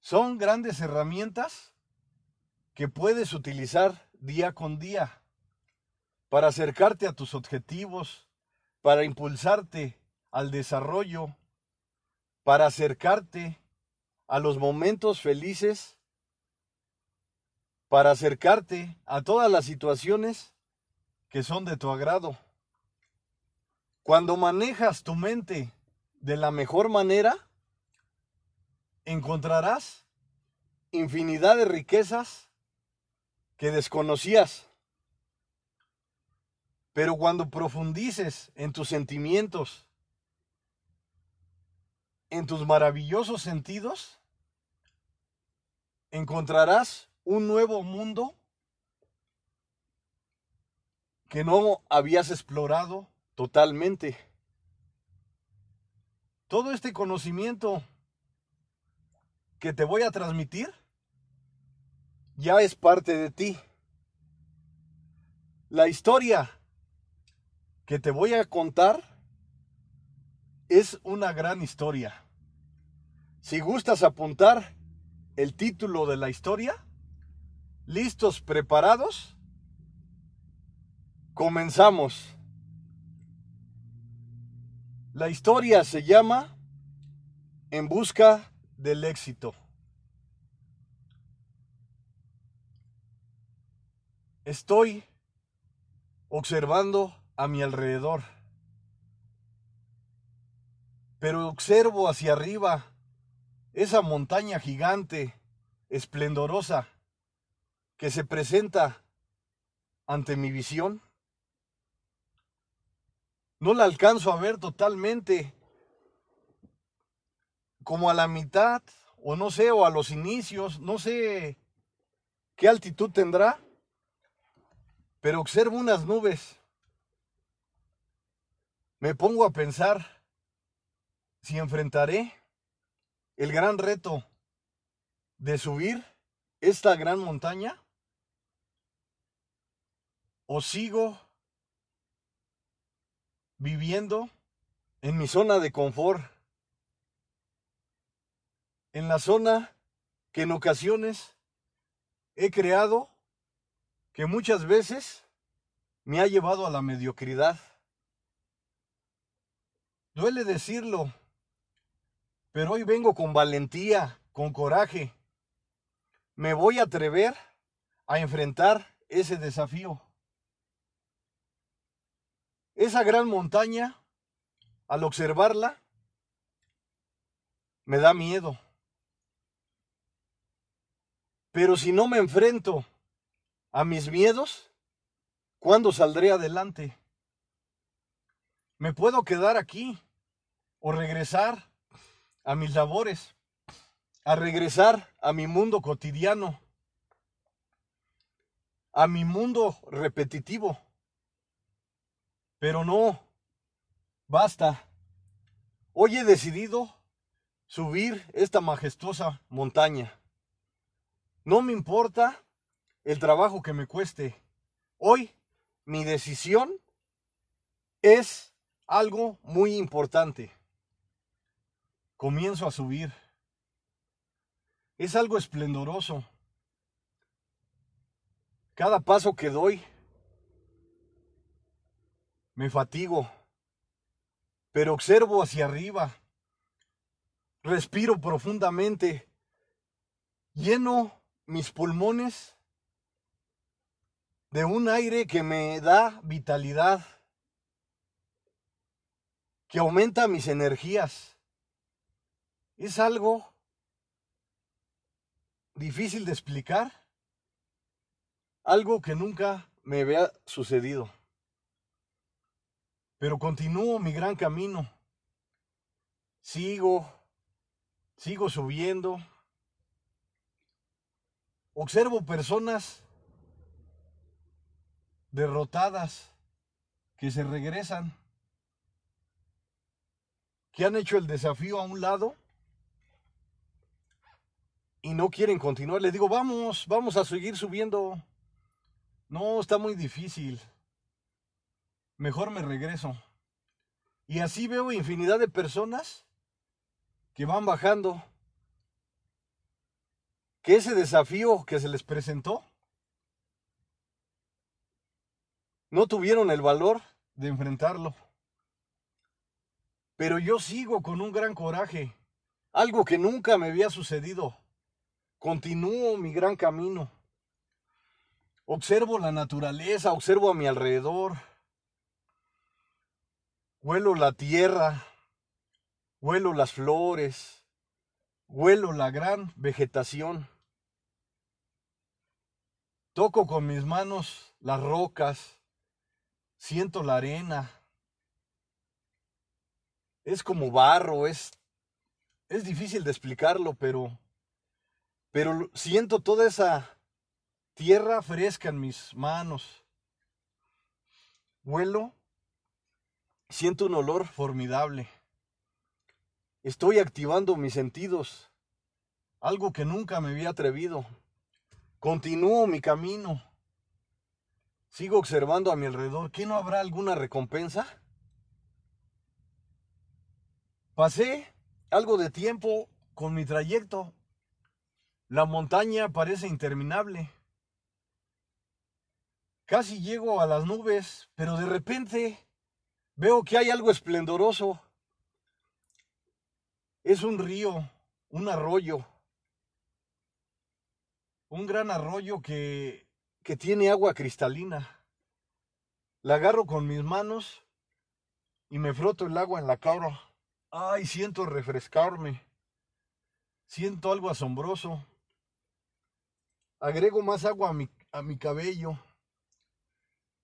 Son grandes herramientas que puedes utilizar día con día para acercarte a tus objetivos, para impulsarte al desarrollo, para acercarte a los momentos felices, para acercarte a todas las situaciones que son de tu agrado. Cuando manejas tu mente de la mejor manera, encontrarás infinidad de riquezas que desconocías. Pero cuando profundices en tus sentimientos, en tus maravillosos sentidos, encontrarás un nuevo mundo que no habías explorado totalmente. Todo este conocimiento que te voy a transmitir ya es parte de ti. La historia que te voy a contar es una gran historia. Si gustas apuntar el título de la historia, listos, preparados, comenzamos. La historia se llama En busca del éxito. Estoy observando a mi alrededor, pero observo hacia arriba esa montaña gigante, esplendorosa, que se presenta ante mi visión. No la alcanzo a ver totalmente, como a la mitad, o no sé, o a los inicios, no sé qué altitud tendrá, pero observo unas nubes. Me pongo a pensar si enfrentaré el gran reto de subir esta gran montaña o sigo viviendo en mi zona de confort en la zona que en ocasiones he creado, que muchas veces me ha llevado a la mediocridad. Duele decirlo, pero hoy vengo con valentía, con coraje. Me voy a atrever a enfrentar ese desafío. Esa gran montaña, al observarla, me da miedo. Pero si no me enfrento a mis miedos, ¿cuándo saldré adelante? Me puedo quedar aquí o regresar a mis labores, a regresar a mi mundo cotidiano, a mi mundo repetitivo. Pero no, basta. Hoy he decidido subir esta majestuosa montaña. No me importa el trabajo que me cueste. Hoy mi decisión es algo muy importante. Comienzo a subir. Es algo esplendoroso. Cada paso que doy, me fatigo, pero observo hacia arriba. Respiro profundamente, lleno mis pulmones de un aire que me da vitalidad, que aumenta mis energías. Es algo difícil de explicar, algo que nunca me había sucedido. Pero continúo mi gran camino. Sigo, sigo subiendo. Observo personas derrotadas que se regresan, que han hecho el desafío a un lado y no quieren continuar. Les digo, vamos, vamos a seguir subiendo. No, está muy difícil. Mejor me regreso. Y así veo infinidad de personas que van bajando. Que ese desafío que se les presentó, no tuvieron el valor de enfrentarlo. Pero yo sigo con un gran coraje, algo que nunca me había sucedido. Continúo mi gran camino. Observo la naturaleza, observo a mi alrededor. Huelo la tierra, huelo las flores, huelo la gran vegetación. Toco con mis manos las rocas, siento la arena. Es como barro, es, es difícil de explicarlo, pero pero siento toda esa tierra fresca en mis manos. Huelo, siento un olor formidable. Estoy activando mis sentidos, algo que nunca me había atrevido. Continúo mi camino. Sigo observando a mi alrededor. ¿Qué no habrá alguna recompensa? Pasé algo de tiempo con mi trayecto la montaña parece interminable. Casi llego a las nubes, pero de repente veo que hay algo esplendoroso. Es un río, un arroyo, un gran arroyo que, que tiene agua cristalina. La agarro con mis manos y me froto el agua en la cara. Ay, siento refrescarme. Siento algo asombroso. Agrego más agua a mi, a mi cabello.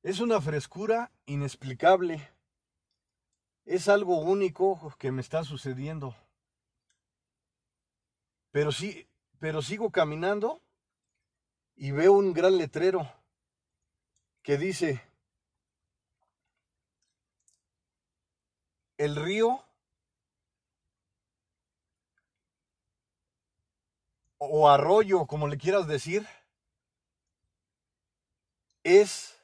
Es una frescura inexplicable. Es algo único que me está sucediendo. Pero sí, pero sigo caminando y veo un gran letrero que dice el río o arroyo, como le quieras decir, es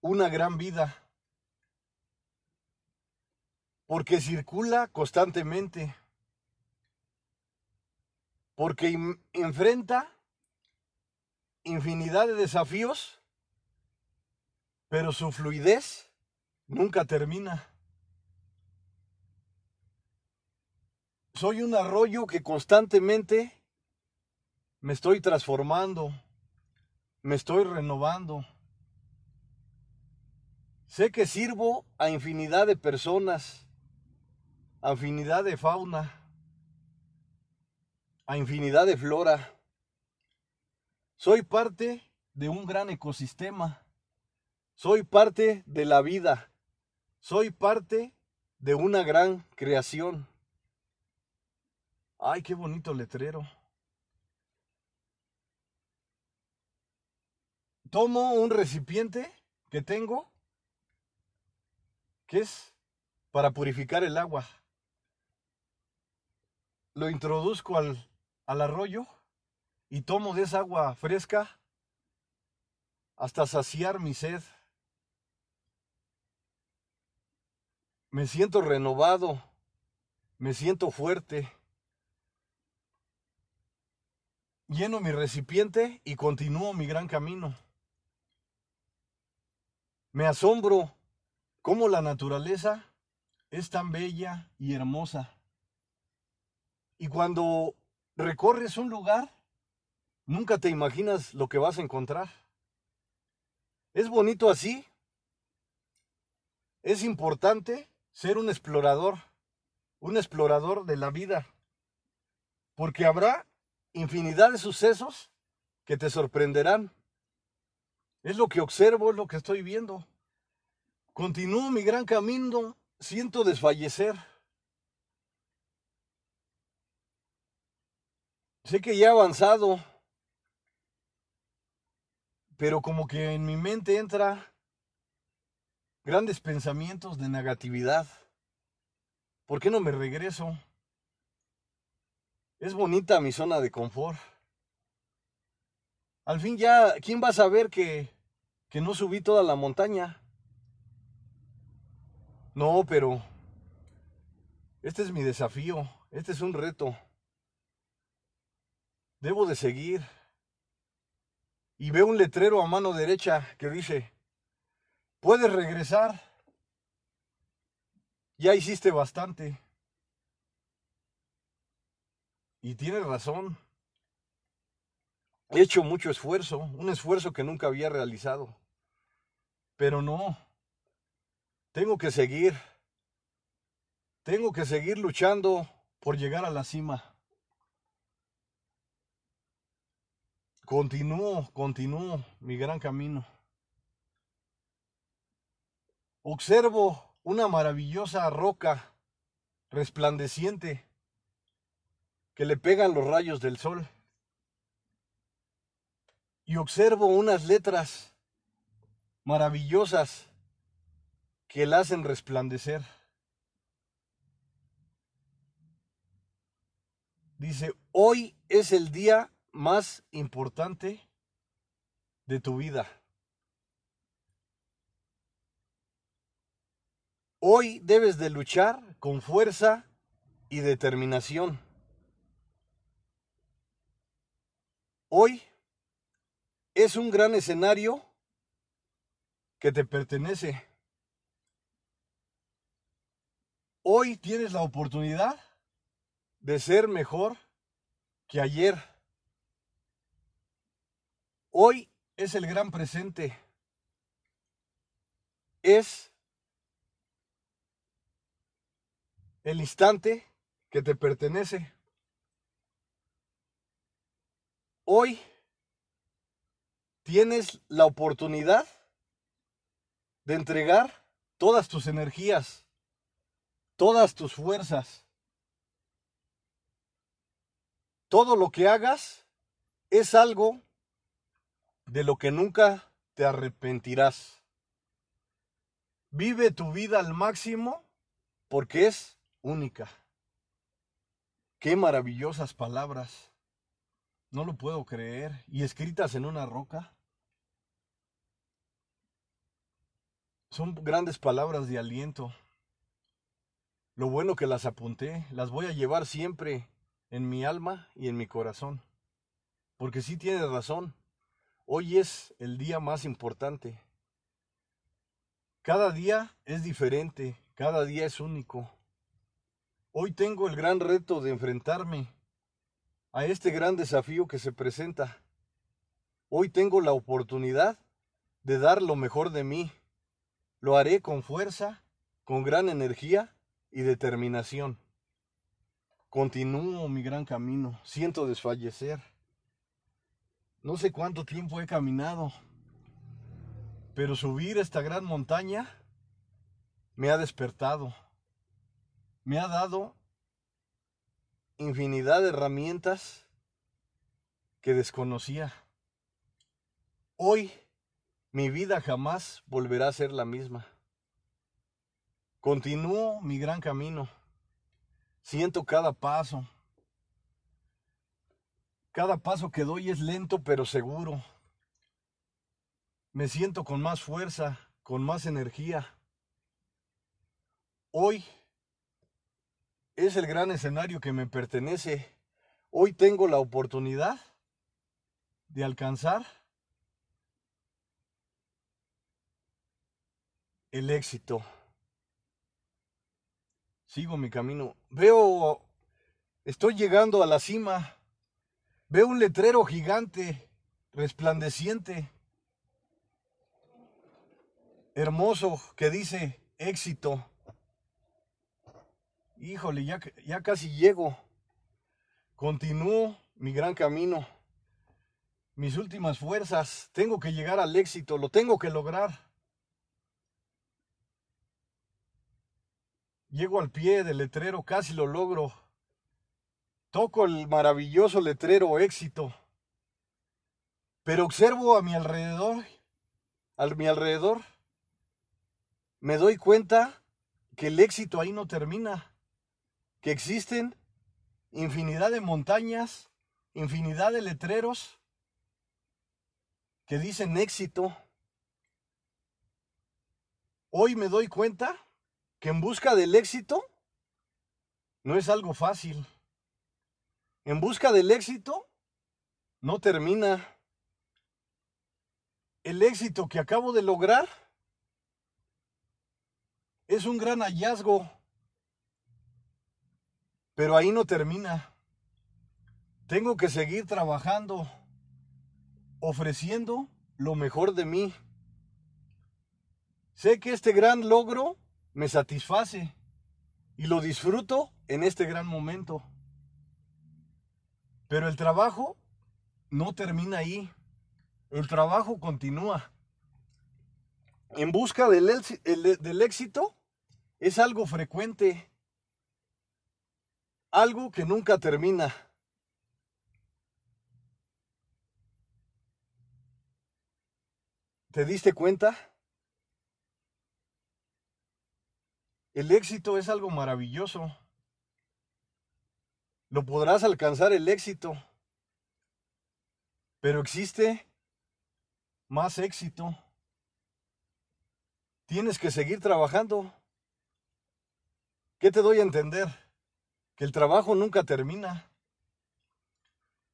una gran vida porque circula constantemente, porque enfrenta infinidad de desafíos, pero su fluidez nunca termina. Soy un arroyo que constantemente me estoy transformando, me estoy renovando. Sé que sirvo a infinidad de personas, a infinidad de fauna, a infinidad de flora. Soy parte de un gran ecosistema. Soy parte de la vida. Soy parte de una gran creación. Ay, qué bonito letrero. Tomo un recipiente que tengo, que es para purificar el agua. Lo introduzco al, al arroyo y tomo de esa agua fresca hasta saciar mi sed. Me siento renovado, me siento fuerte. Lleno mi recipiente y continúo mi gran camino. Me asombro cómo la naturaleza es tan bella y hermosa. Y cuando recorres un lugar, nunca te imaginas lo que vas a encontrar. Es bonito así. Es importante ser un explorador. un explorador de la vida, porque habrá infinidad de sucesos que te sorprenderán. Es lo que observo, es lo que estoy viendo. Continúo mi gran camino, siento desfallecer. Sé que ya he avanzado, pero como que en mi mente entra grandes pensamientos de negatividad. ¿Por qué no me regreso? Es bonita mi zona de confort. Al fin ya, ¿quién va a saber que, que no subí toda la montaña? No, pero este es mi desafío, este es un reto. Debo de seguir. Y veo un letrero a mano derecha que dice, puedes regresar. Ya hiciste bastante. Y tienes razón. He hecho mucho esfuerzo, un esfuerzo que nunca había realizado. Pero no, tengo que seguir. Tengo que seguir luchando por llegar a la cima. Continúo, continúo mi gran camino. Observo una maravillosa roca resplandeciente que le pegan los rayos del sol. Y observo unas letras maravillosas que la hacen resplandecer. Dice, hoy es el día más importante de tu vida. Hoy debes de luchar con fuerza y determinación. Hoy es un gran escenario que te pertenece. Hoy tienes la oportunidad de ser mejor que ayer. Hoy es el gran presente. Es el instante que te pertenece. Hoy tienes la oportunidad de entregar todas tus energías, todas tus fuerzas. Todo lo que hagas es algo de lo que nunca te arrepentirás. Vive tu vida al máximo porque es única. Qué maravillosas palabras. No lo puedo creer. Y escritas en una roca. Son grandes palabras de aliento. Lo bueno que las apunté, las voy a llevar siempre en mi alma y en mi corazón. Porque sí tienes razón. Hoy es el día más importante. Cada día es diferente, cada día es único. Hoy tengo el gran reto de enfrentarme a este gran desafío que se presenta. Hoy tengo la oportunidad de dar lo mejor de mí. Lo haré con fuerza, con gran energía y determinación. Continúo mi gran camino, siento desfallecer. No sé cuánto tiempo he caminado, pero subir esta gran montaña me ha despertado, me ha dado infinidad de herramientas que desconocía. Hoy mi vida jamás volverá a ser la misma. Continúo mi gran camino. Siento cada paso. Cada paso que doy es lento pero seguro. Me siento con más fuerza, con más energía. Hoy es el gran escenario que me pertenece. Hoy tengo la oportunidad de alcanzar el éxito. Sigo mi camino. Veo, estoy llegando a la cima. Veo un letrero gigante, resplandeciente, hermoso, que dice éxito. Híjole, ya, ya casi llego. Continúo mi gran camino, mis últimas fuerzas. Tengo que llegar al éxito, lo tengo que lograr. Llego al pie del letrero, casi lo logro. Toco el maravilloso letrero éxito. Pero observo a mi alrededor, a mi alrededor, me doy cuenta que el éxito ahí no termina, que existen infinidad de montañas, infinidad de letreros que dicen éxito. Hoy me doy cuenta que en busca del éxito no es algo fácil. En busca del éxito no termina. El éxito que acabo de lograr es un gran hallazgo pero ahí no termina. Tengo que seguir trabajando, ofreciendo lo mejor de mí. Sé que este gran logro me satisface y lo disfruto en este gran momento. Pero el trabajo no termina ahí. El trabajo continúa. En busca del, del éxito es algo frecuente algo que nunca termina. ¿Te diste cuenta? El éxito es algo maravilloso. Lo podrás alcanzar el éxito. Pero existe más éxito. Tienes que seguir trabajando. ¿Qué te doy a entender? Que el trabajo nunca termina.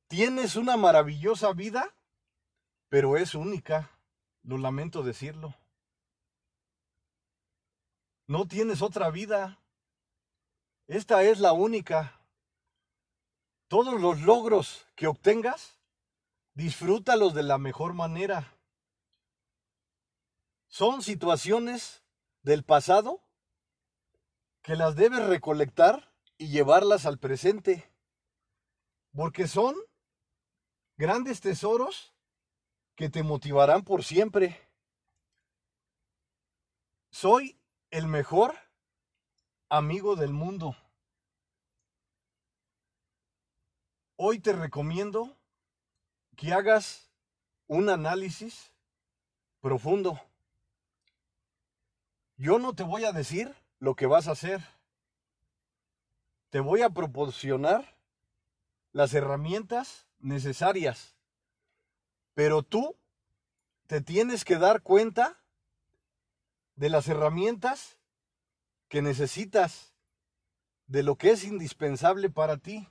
Tienes una maravillosa vida, pero es única, lo lamento decirlo. No tienes otra vida. Esta es la única. Todos los logros que obtengas, disfrútalos de la mejor manera. Son situaciones del pasado que las debes recolectar y llevarlas al presente. Porque son grandes tesoros que te motivarán por siempre. Soy el mejor amigo del mundo. Hoy te recomiendo que hagas un análisis profundo. Yo no te voy a decir lo que vas a hacer te voy a proporcionar las herramientas necesarias, pero tú te tienes que dar cuenta de las herramientas que necesitas, de lo que es indispensable para ti.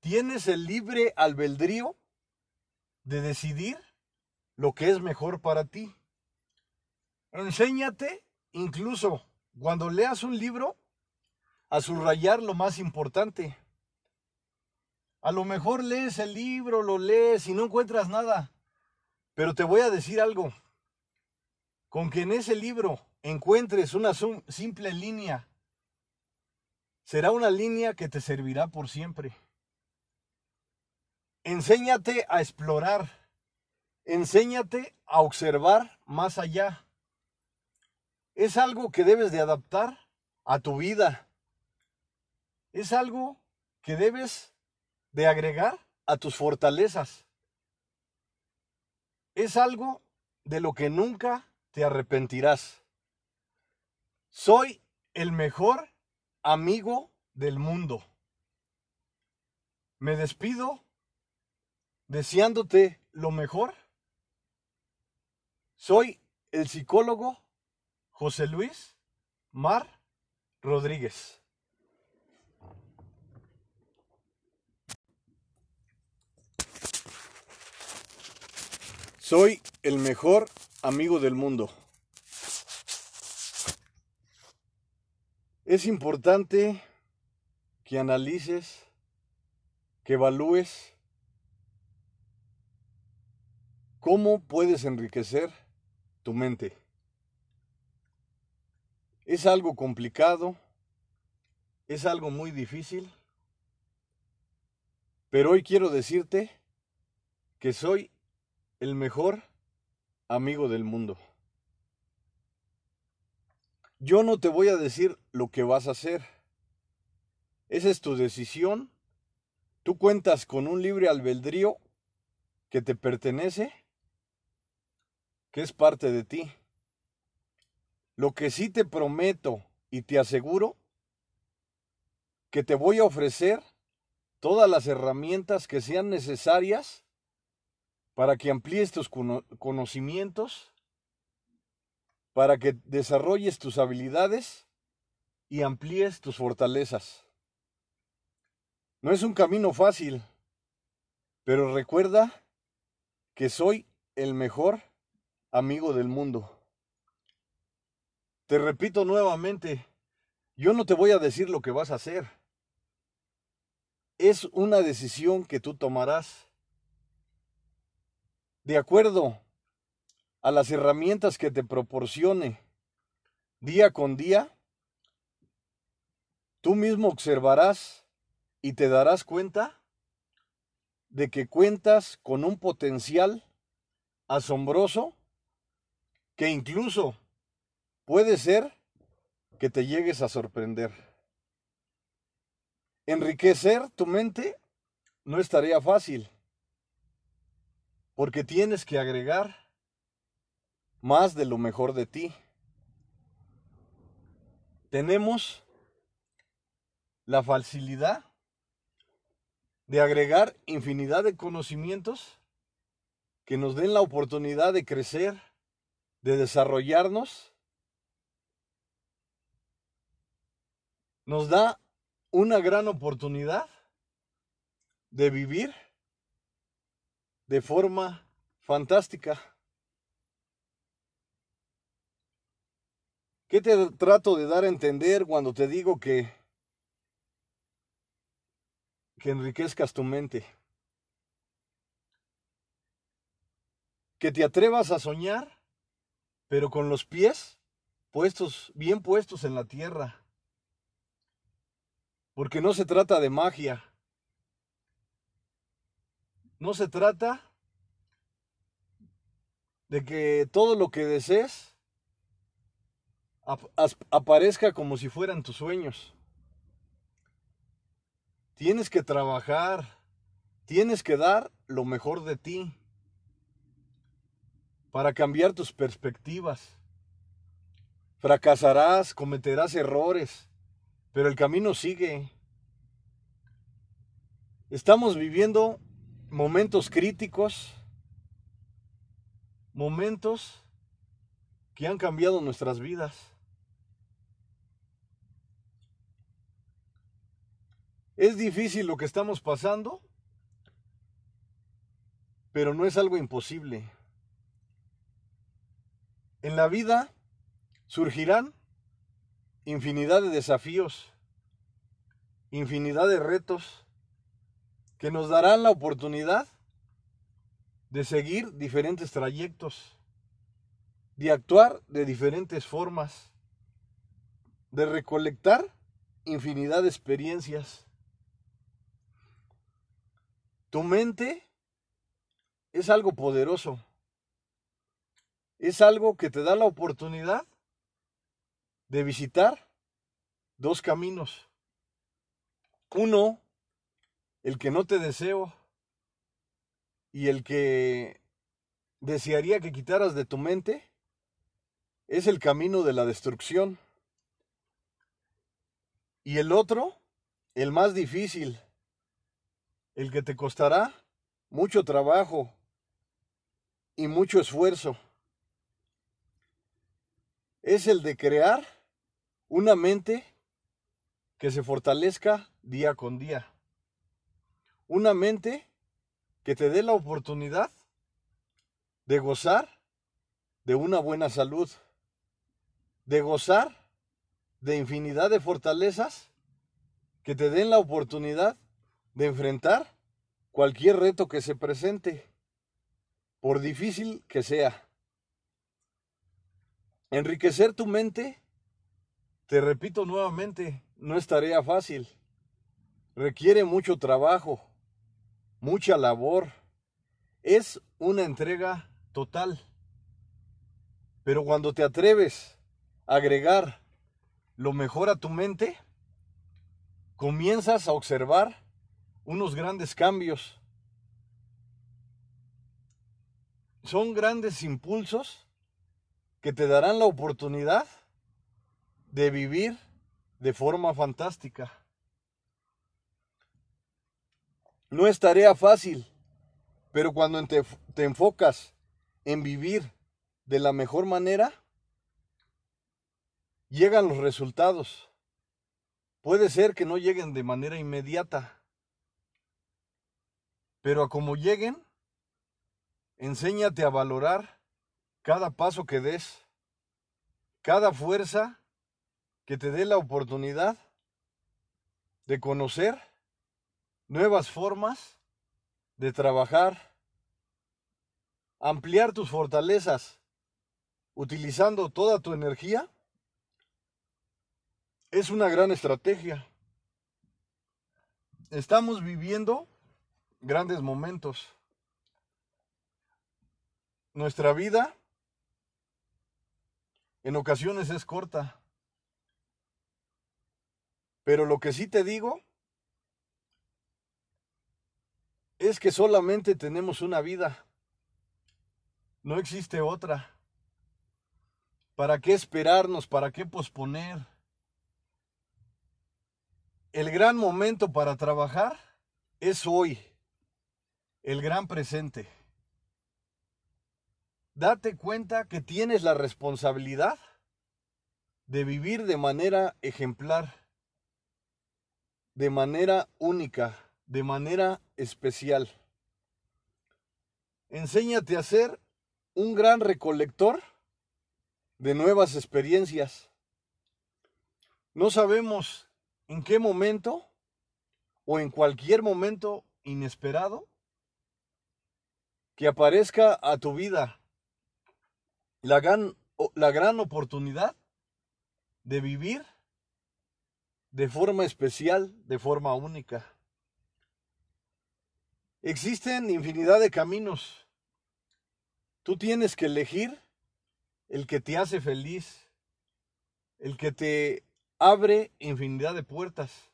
Tienes el libre albedrío de decidir lo que es mejor para ti. Enséñate, incluso cuando leas un libro, a subrayar lo más importante. A lo mejor lees el libro, lo lees y no encuentras nada. Pero te voy a decir algo. Con que en ese libro encuentres una simple línea, será una línea que te servirá por siempre. Enséñate a explorar. Enséñate a observar más allá. Es algo que debes de adaptar a tu vida es algo que debes de agregar a tus fortalezas. Es algo de lo que nunca te arrepentirás. Soy el mejor amigo del mundo. Me despido deseándote lo mejor. Soy el psicólogo José Luis Mar Rodríguez. Soy el mejor amigo del mundo. Es importante que analices, que evalúes cómo puedes enriquecer tu mente. Es algo complicado, es algo muy difícil, pero hoy quiero decirte que soy el mejor amigo del mundo. Yo no te voy a decir lo que vas a hacer. Esa es tu decisión. Tú cuentas con un libre albedrío que te pertenece, que es parte de ti. Lo que sí te prometo y te aseguro que te voy a ofrecer todas las herramientas que sean necesarias para que amplíes tus conocimientos para que desarrolles tus habilidades y amplíes tus fortalezas. No es un camino fácil, pero recuerda que soy el mejor amigo del mundo. Te repito nuevamente, yo no te voy a decir lo que vas a hacer. Es una decisión que tú tomarás. De acuerdo a las herramientas que te proporcione día con día, tú mismo observarás y te darás cuenta de que cuentas con un potencial asombroso que incluso puede ser que te llegues a sorprender. Enriquecer tu mente no es tarea fácil, porque tienes que agregar más de lo mejor de ti. Tenemos la facilidad de agregar infinidad de conocimientos que nos den la oportunidad de crecer, de desarrollarnos. Nos da una gran oportunidad de vivir de forma fantástica. ¿Qué te trato de dar a entender cuando te digo que, que enriquezcas tu mente? Que te atrevas a soñar, pero con los pies puestos, bien puestos en la tierra. Porque no se trata de magia. No se trata de que todo lo que desees aparezca como si fueran tus sueños. Tienes que trabajar, tienes que dar lo mejor de ti para cambiar tus perspectivas. Fracasarás, cometerás errores, pero el camino sigue. Estamos viviendo momentos críticos, momentos que han cambiado nuestras vidas. Es difícil lo que estamos pasando, pero no es algo imposible. En la vida surgirán infinidad de desafíos, infinidad de retos que nos darán la oportunidad de seguir diferentes trayectos, de actuar de diferentes formas, de recolectar infinidad de experiencias tu mente es algo poderoso. Es algo que te da la oportunidad de visitar dos caminos. Uno, el que no te deseo y el que desearía que quitaras de tu mente, es el camino de la destrucción. Y el otro, el más difícil, el que te costará mucho trabajo y mucho esfuerzo. Es el de crear una mente que se fortalezca día con día. Una mente que te dé la oportunidad de gozar de una buena salud, de gozar de infinidad de fortalezas que te den la oportunidad de enfrentar cualquier reto que se presente, por difícil que sea. Enriquecer tu mente, te repito nuevamente, no es tarea fácil. Requiere mucho trabajo, mucha labor. Es una entrega total. Pero cuando te atreves a agregar lo mejor a tu mente, comienzas a observar unos grandes cambios. Son grandes impulsos que te darán la oportunidad de vivir de forma fantástica. No es tarea fácil, pero cuando te, te enfocas en vivir de la mejor manera, llegan los resultados. Puede ser que no lleguen de manera inmediata, pero a como lleguen, enséñate a valorar cada paso que des, cada fuerza que te dé la oportunidad de conocer nuevas formas de trabajar, ampliar tus fortalezas utilizando toda tu energía, es una gran estrategia. Estamos viviendo grandes momentos. Nuestra vida en ocasiones es corta. Pero lo que sí te digo es que solamente tenemos una vida. No existe otra. ¿Para qué esperarnos? ¿Para qué posponer? El gran momento para trabajar es hoy, el gran presente. Date cuenta que tienes la responsabilidad de vivir de manera ejemplar de manera única, de manera especial. Enséñate a ser un gran recolector de nuevas experiencias. No sabemos en qué momento o en cualquier momento inesperado que aparezca a tu vida la gran, la gran oportunidad de vivir de forma especial, de forma única. Existen infinidad de caminos. Tú tienes que elegir el que te hace feliz, el que te abre infinidad de puertas.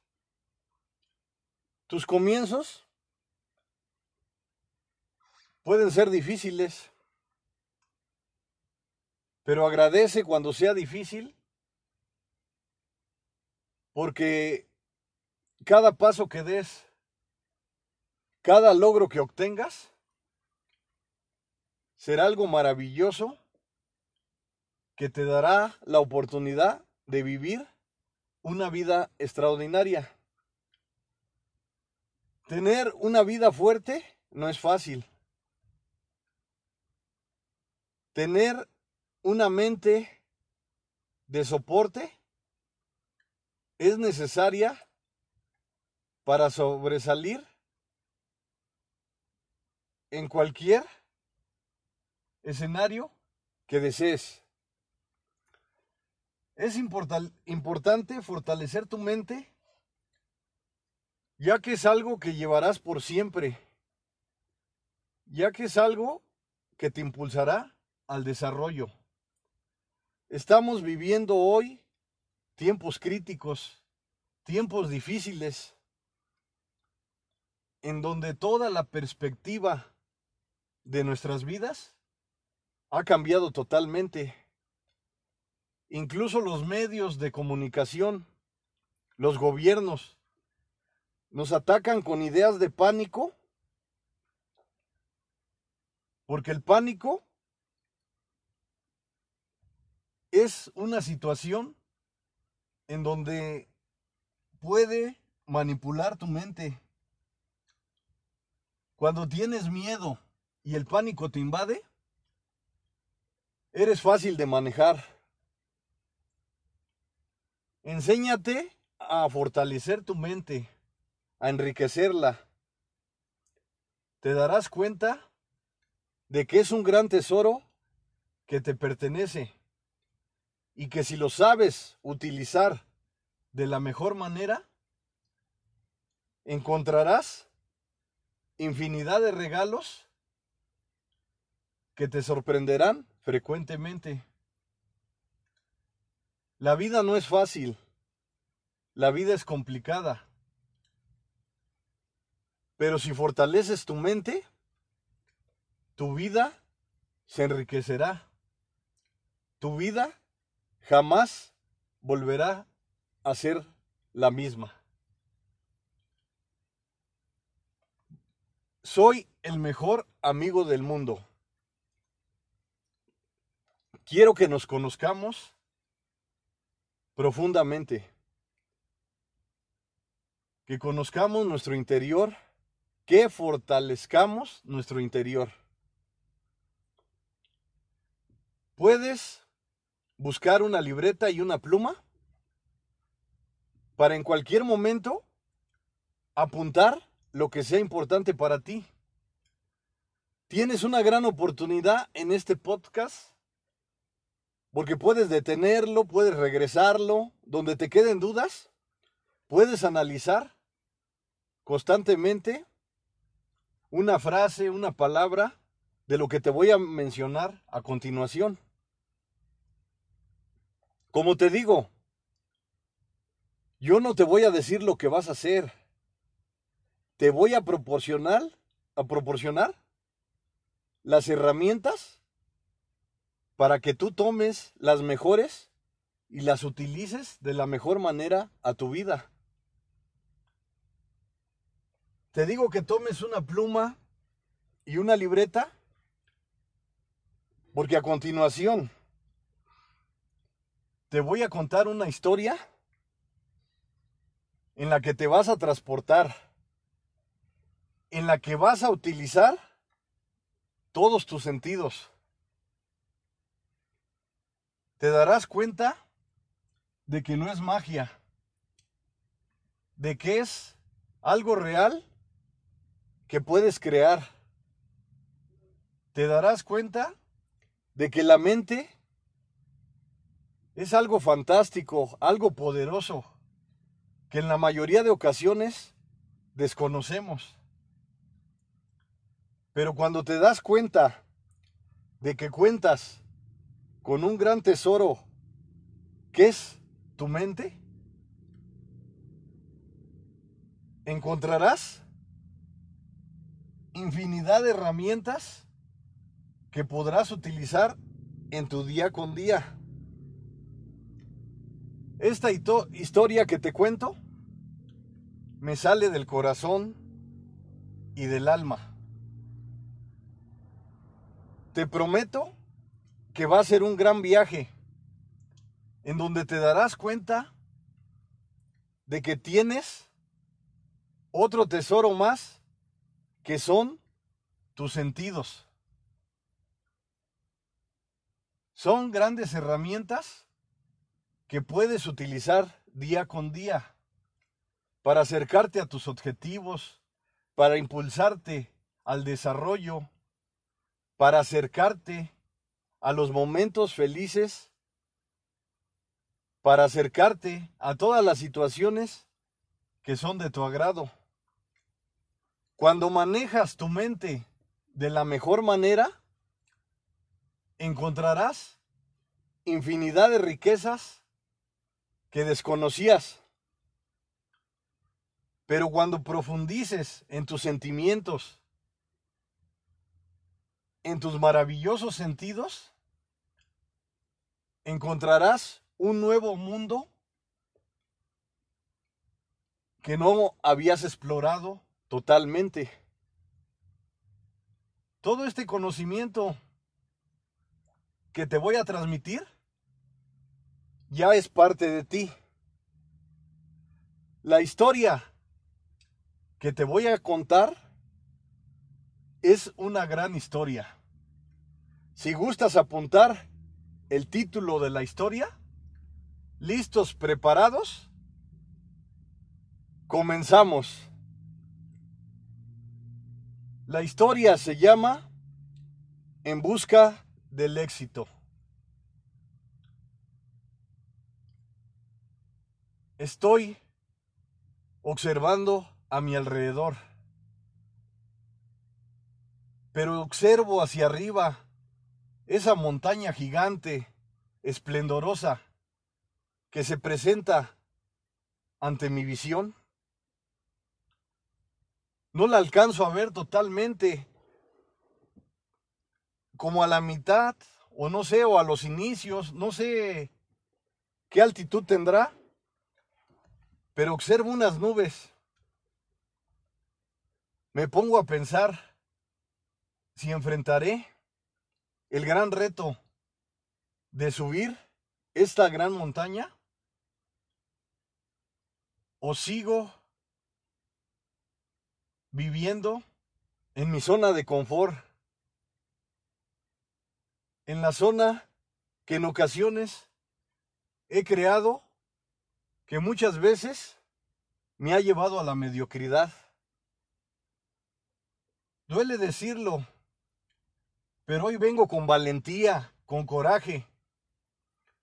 Tus comienzos pueden ser difíciles, pero agradece cuando sea difícil porque cada paso que des, cada logro que obtengas, será algo maravilloso que te dará la oportunidad de vivir una vida extraordinaria. Tener una vida fuerte no es fácil. Tener una mente de soporte es necesaria para sobresalir en cualquier escenario que desees. Es importante fortalecer tu mente, ya que es algo que llevarás por siempre, ya que es algo que te impulsará al desarrollo. Estamos viviendo hoy tiempos críticos, tiempos difíciles, en donde toda la perspectiva de nuestras vidas ha cambiado totalmente. Incluso los medios de comunicación, los gobiernos, nos atacan con ideas de pánico, porque el pánico es una situación en donde puede manipular tu mente. Cuando tienes miedo y el pánico te invade, eres fácil de manejar. Enséñate a fortalecer tu mente, a enriquecerla. Te darás cuenta de que es un gran tesoro que te pertenece y que si lo sabes utilizar de la mejor manera, encontrarás infinidad de regalos que te sorprenderán frecuentemente. La vida no es fácil, la vida es complicada, pero si fortaleces tu mente, tu vida se enriquecerá. Tu vida jamás volverá a ser la misma. Soy el mejor amigo del mundo. Quiero que nos conozcamos profundamente. Que conozcamos nuestro interior, que fortalezcamos nuestro interior. Puedes buscar una libreta y una pluma para en cualquier momento apuntar lo que sea importante para ti. Tienes una gran oportunidad en este podcast porque puedes detenerlo, puedes regresarlo, donde te queden dudas, puedes analizar constantemente una frase, una palabra de lo que te voy a mencionar a continuación. Como te digo, yo no te voy a decir lo que vas a hacer. Te voy a proporcionar, a proporcionar las herramientas para que tú tomes las mejores y las utilices de la mejor manera a tu vida. Te digo que tomes una pluma y una libreta porque a continuación te voy a contar una historia en la que te vas a transportar, en la que vas a utilizar todos tus sentidos. Te darás cuenta de que no es magia, de que es algo real que puedes crear. Te darás cuenta de que la mente es algo fantástico, algo poderoso, que en la mayoría de ocasiones desconocemos. Pero cuando te das cuenta de que cuentas con un gran tesoro que es tu mente, encontrarás infinidad de herramientas que podrás utilizar en tu día con día. Esta historia que te cuento me sale del corazón y del alma. Te prometo que va a ser un gran viaje en donde te darás cuenta de que tienes otro tesoro más que son tus sentidos. Son grandes herramientas que puedes utilizar día con día para acercarte a tus objetivos, para impulsarte al desarrollo, para acercarte a los momentos felices, para acercarte a todas las situaciones que son de tu agrado. Cuando manejas tu mente de la mejor manera, encontrarás infinidad de riquezas que desconocías. Pero cuando profundices en tus sentimientos, en tus maravillosos sentidos, encontrarás un nuevo mundo que no habías explorado totalmente. Todo este conocimiento que te voy a transmitir ya es parte de ti. La historia que te voy a contar es una gran historia. Si gustas apuntar el título de la historia, listos, preparados, comenzamos. La historia se llama En busca del éxito. Estoy observando a mi alrededor, pero observo hacia arriba esa montaña gigante, esplendorosa, que se presenta ante mi visión. No la alcanzo a ver totalmente, como a la mitad, o no sé, o a los inicios, no sé qué altitud tendrá, pero observo unas nubes. Me pongo a pensar si enfrentaré el gran reto de subir esta gran montaña o sigo viviendo en mi zona de confort, en la zona que en ocasiones he creado, que muchas veces me ha llevado a la mediocridad. Duele decirlo, pero hoy vengo con valentía, con coraje.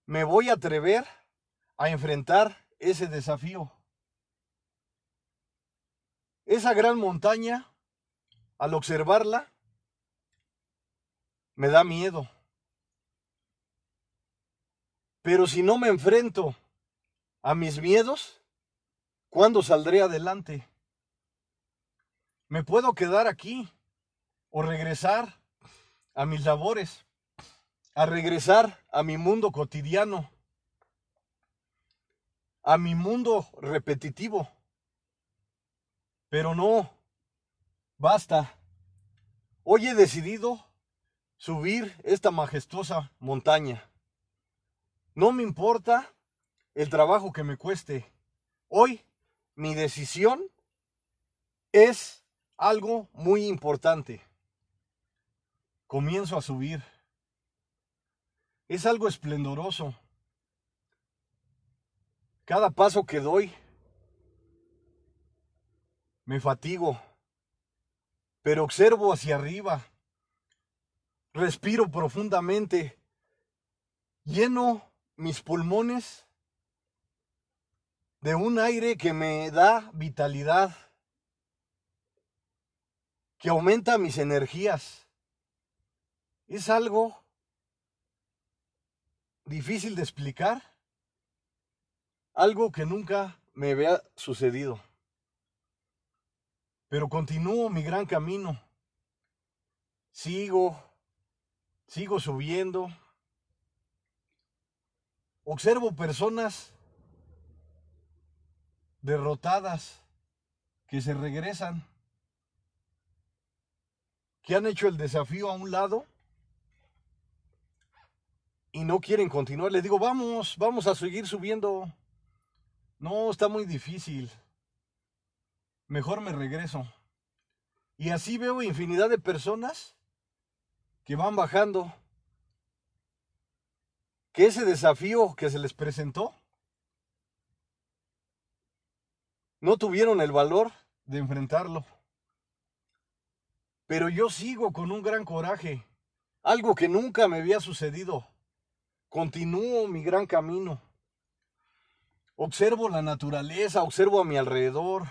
Me voy a atrever a enfrentar ese desafío. Esa gran montaña, al observarla, me da miedo. Pero si no me enfrento a mis miedos, ¿cuándo saldré adelante? Me puedo quedar aquí o regresar a mis labores, a regresar a mi mundo cotidiano, a mi mundo repetitivo. Pero no, basta. Hoy he decidido subir esta majestuosa montaña. No me importa el trabajo que me cueste. Hoy mi decisión es algo muy importante. Comienzo a subir. Es algo esplendoroso. Cada paso que doy, me fatigo, pero observo hacia arriba. Respiro profundamente, lleno mis pulmones de un aire que me da vitalidad, que aumenta mis energías. Es algo difícil de explicar, algo que nunca me había sucedido. Pero continúo mi gran camino. Sigo, sigo subiendo, Observo personas derrotadas que se regresan, que han hecho el desafío a un lado y no quieren continuar. Les digo, vamos, vamos a seguir subiendo. No, está muy difícil. Mejor me regreso. Y así veo infinidad de personas que van bajando que ese desafío que se les presentó no tuvieron el valor de enfrentarlo. Pero yo sigo con un gran coraje, algo que nunca me había sucedido. Continúo mi gran camino. Observo la naturaleza, observo a mi alrededor.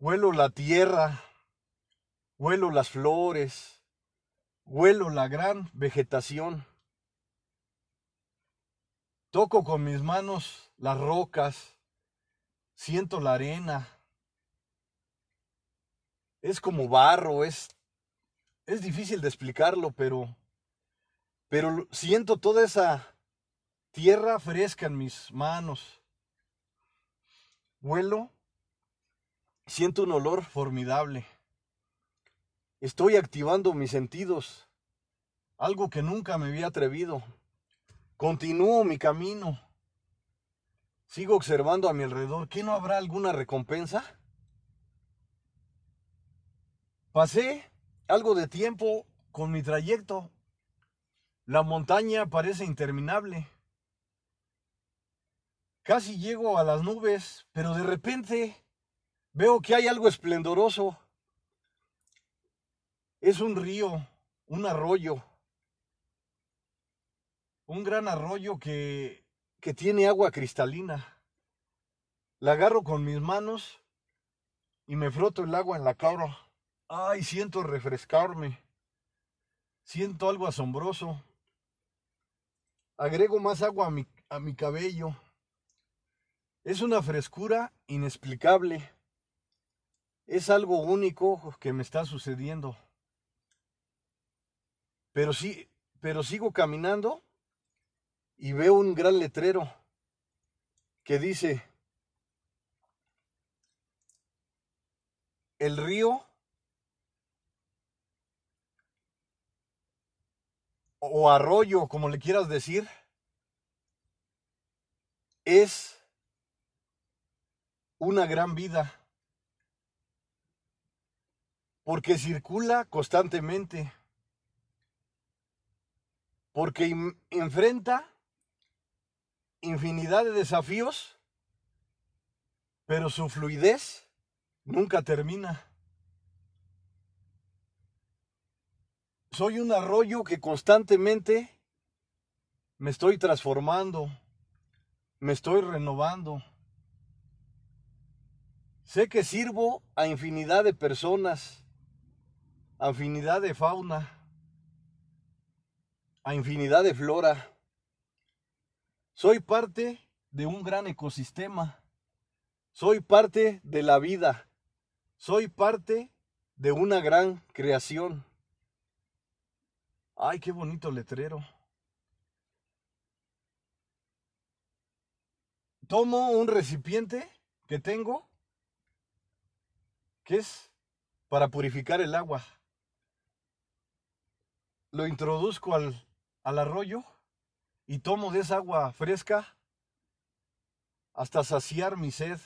Huelo la tierra, huelo las flores, huelo la gran vegetación. Toco con mis manos las rocas, siento la arena. Es como barro, es, es difícil de explicarlo, pero, pero siento toda esa tierra fresca en mis manos. Huelo, siento un olor formidable. Estoy activando mis sentidos, algo que nunca me había atrevido. Continúo mi camino. Sigo observando a mi alrededor. ¿Qué no habrá alguna recompensa? Pasé algo de tiempo con mi trayecto. La montaña parece interminable. Casi llego a las nubes, pero de repente veo que hay algo esplendoroso. Es un río, un arroyo un gran arroyo que, que tiene agua cristalina. La agarro con mis manos y me froto el agua en la cara. Ay, siento refrescarme. Siento algo asombroso. Agrego más agua a mi, a mi cabello. Es una frescura inexplicable. Es algo único que me está sucediendo. Pero sí, pero sigo caminando y veo un gran letrero que dice el río o arroyo, como le quieras decir, es una gran vida porque circula constantemente, porque enfrenta infinidad de desafíos, pero su fluidez nunca termina. Soy un arroyo que constantemente me estoy transformando, me estoy renovando. Sé que sirvo a infinidad de personas, a infinidad de fauna, a infinidad de flora. Soy parte de un gran ecosistema. Soy parte de la vida. Soy parte de una gran creación. Ay, qué bonito letrero. Tomo un recipiente que tengo, que es para purificar el agua. Lo introduzco al, al arroyo y tomo de esa agua fresca hasta saciar mi sed.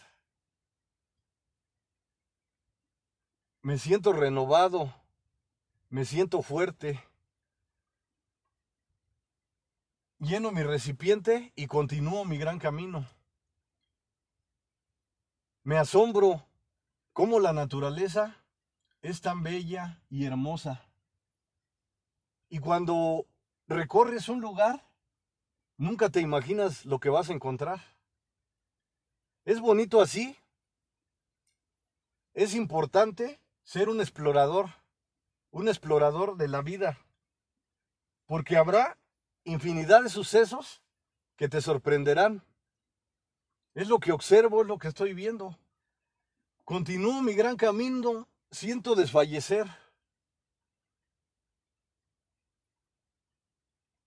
Me siento renovado, me siento fuerte. Lleno mi recipiente y continúo mi gran camino. Me asombro cómo la naturaleza es tan bella y hermosa. Y cuando recorres un lugar, nunca te imaginas lo que vas a encontrar. Es bonito así. Es importante ser un explorador, un explorador de la vida, porque habrá infinidad de sucesos que te sorprenderán. Es lo que observo, es lo que estoy viendo. Continúo mi gran camino, siento desfallecer.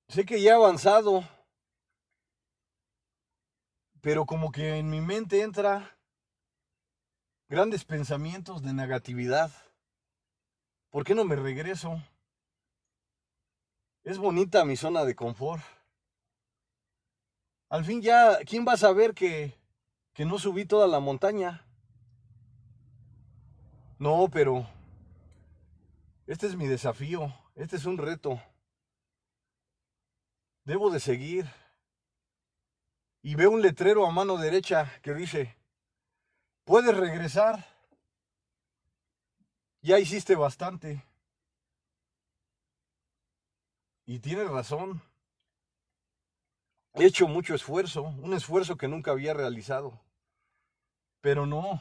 Sé que ya he avanzado, pero como que en mi mente entra grandes pensamientos de negatividad. ¿Por qué no me regreso? Es bonita mi zona de confort. Al fin ya, ¿quién va a saber que, que no subí toda la montaña? No, pero este es mi desafío, este es un reto. Debo de seguir. Y veo un letrero a mano derecha que dice, puedes regresar. Ya hiciste bastante. Y tiene razón. He hecho mucho esfuerzo, un esfuerzo que nunca había realizado. Pero no.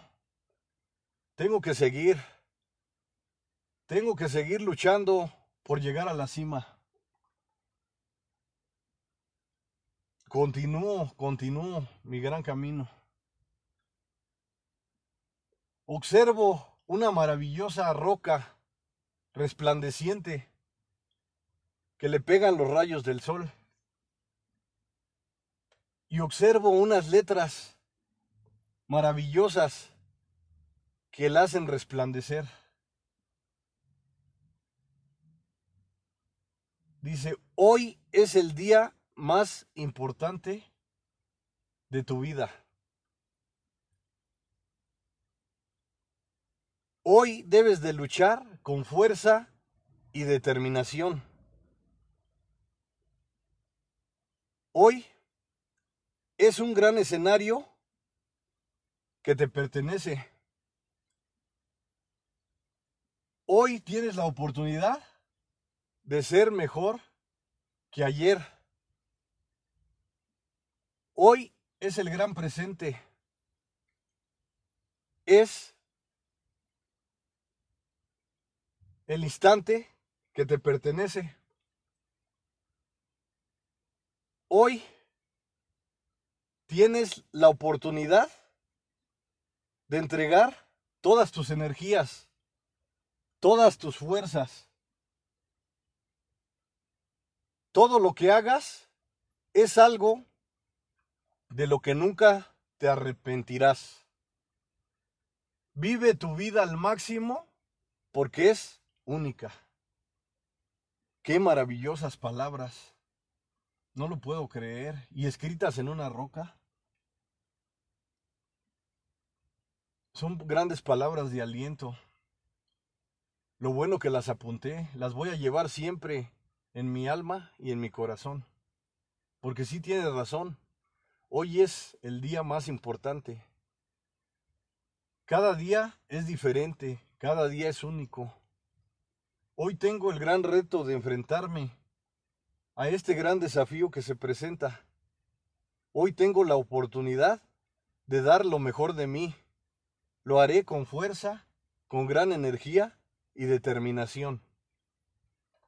Tengo que seguir. Tengo que seguir luchando por llegar a la cima. Continúo, continúo mi gran camino. Observo una maravillosa roca resplandeciente que le pegan los rayos del sol. Y observo unas letras maravillosas que la hacen resplandecer. Dice, hoy es el día más importante de tu vida. Hoy debes de luchar con fuerza y determinación. Hoy es un gran escenario que te pertenece. Hoy tienes la oportunidad de ser mejor que ayer. Hoy es el gran presente. Es el instante que te pertenece. Hoy tienes la oportunidad de entregar todas tus energías, todas tus fuerzas. Todo lo que hagas es algo de lo que nunca te arrepentirás. Vive tu vida al máximo porque es única. Qué maravillosas palabras. No lo puedo creer. Y escritas en una roca. Son grandes palabras de aliento. Lo bueno que las apunté, las voy a llevar siempre en mi alma y en mi corazón. Porque sí tienes razón, hoy es el día más importante. Cada día es diferente, cada día es único. Hoy tengo el gran reto de enfrentarme a este gran desafío que se presenta. Hoy tengo la oportunidad de dar lo mejor de mí. Lo haré con fuerza, con gran energía y determinación.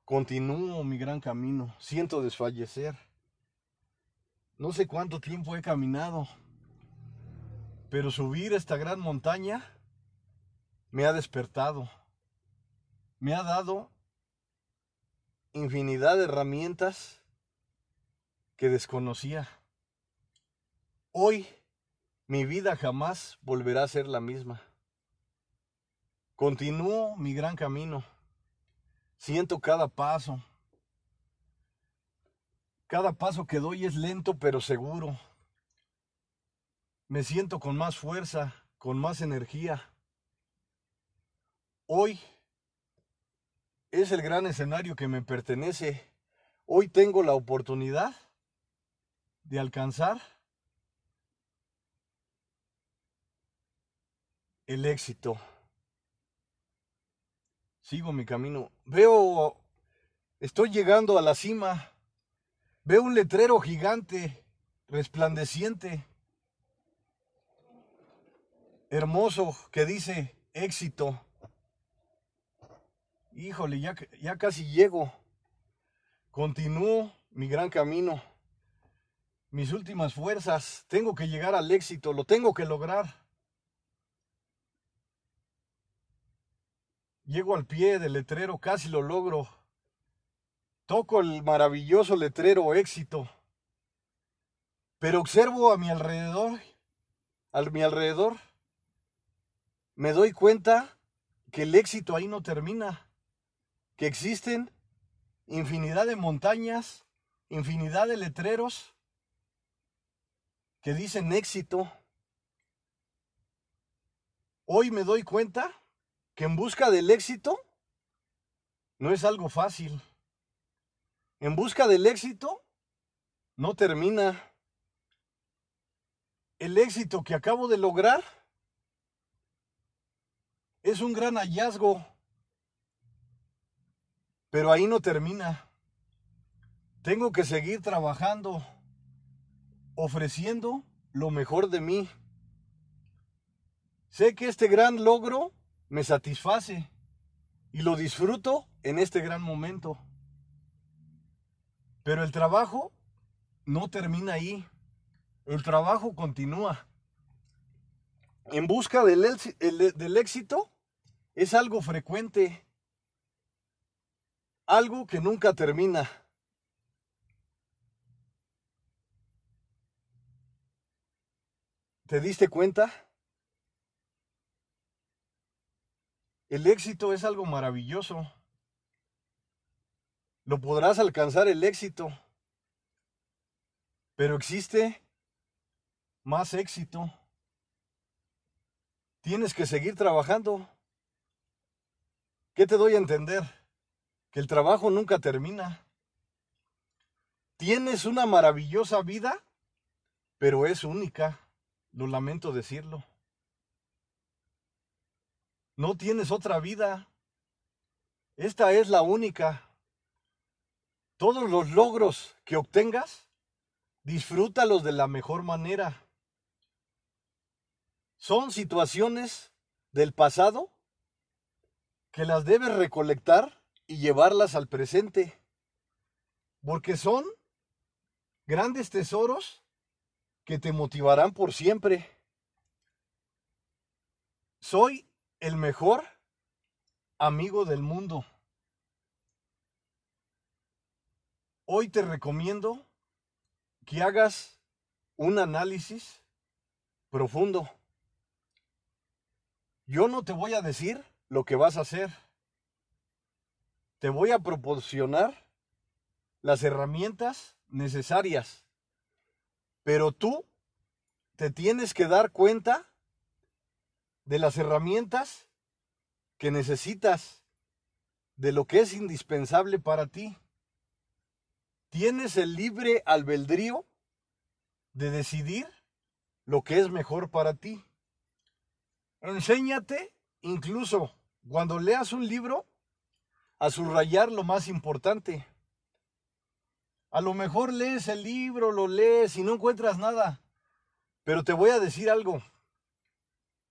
Continúo mi gran camino, siento desfallecer. No sé cuánto tiempo he caminado, pero subir esta gran montaña me ha despertado, me ha dado infinidad de herramientas que desconocía. Hoy mi vida jamás volverá a ser la misma. Continúo mi gran camino. Siento cada paso. Cada paso que doy es lento pero seguro. Me siento con más fuerza, con más energía. Hoy es el gran escenario que me pertenece. Hoy tengo la oportunidad de alcanzar el éxito. Sigo mi camino. Veo, estoy llegando a la cima. Veo un letrero gigante, resplandeciente, hermoso, que dice éxito. Híjole, ya, ya casi llego. Continúo mi gran camino. Mis últimas fuerzas. Tengo que llegar al éxito. Lo tengo que lograr. Llego al pie del letrero, casi lo logro. Toco el maravilloso letrero éxito. Pero observo a mi alrededor, a mi alrededor, me doy cuenta que el éxito ahí no termina que existen infinidad de montañas, infinidad de letreros que dicen éxito. Hoy me doy cuenta que en busca del éxito no es algo fácil. En busca del éxito no termina. El éxito que acabo de lograr es un gran hallazgo pero ahí no termina. Tengo que seguir trabajando, ofreciendo lo mejor de mí. Sé que este gran logro me satisface y lo disfruto en este gran momento. Pero el trabajo no termina ahí. El trabajo continúa. En busca del, del éxito es algo frecuente algo que nunca termina. ¿Te diste cuenta? El éxito es algo maravilloso. Lo podrás alcanzar el éxito. Pero existe más éxito. Tienes que seguir trabajando. ¿Qué te doy a entender? Que el trabajo nunca termina. Tienes una maravillosa vida, pero es única, lo lamento decirlo. No tienes otra vida. Esta es la única. Todos los logros que obtengas disfrútalos de la mejor manera. Son situaciones del pasado que las debes recolectar y llevarlas al presente, porque son grandes tesoros que te motivarán por siempre. Soy el mejor amigo del mundo. Hoy te recomiendo que hagas un análisis profundo. Yo no te voy a decir lo que vas a hacer. Te voy a proporcionar las herramientas necesarias. Pero tú te tienes que dar cuenta de las herramientas que necesitas, de lo que es indispensable para ti. Tienes el libre albedrío de decidir lo que es mejor para ti. Enséñate, incluso cuando leas un libro, a subrayar lo más importante. A lo mejor lees el libro, lo lees y no encuentras nada. Pero te voy a decir algo.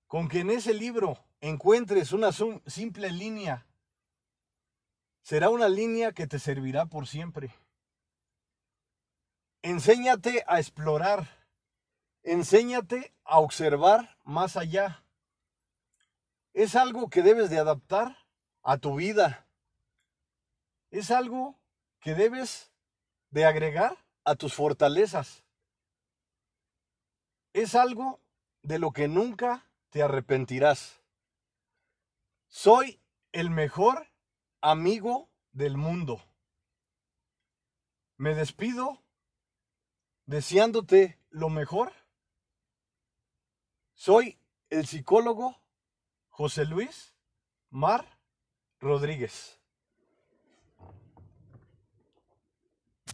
Con que en ese libro encuentres una simple línea, será una línea que te servirá por siempre. Enséñate a explorar. Enséñate a observar más allá. Es algo que debes de adaptar a tu vida. Es algo que debes de agregar a tus fortalezas. Es algo de lo que nunca te arrepentirás. Soy el mejor amigo del mundo. Me despido deseándote lo mejor. Soy el psicólogo José Luis Mar Rodríguez.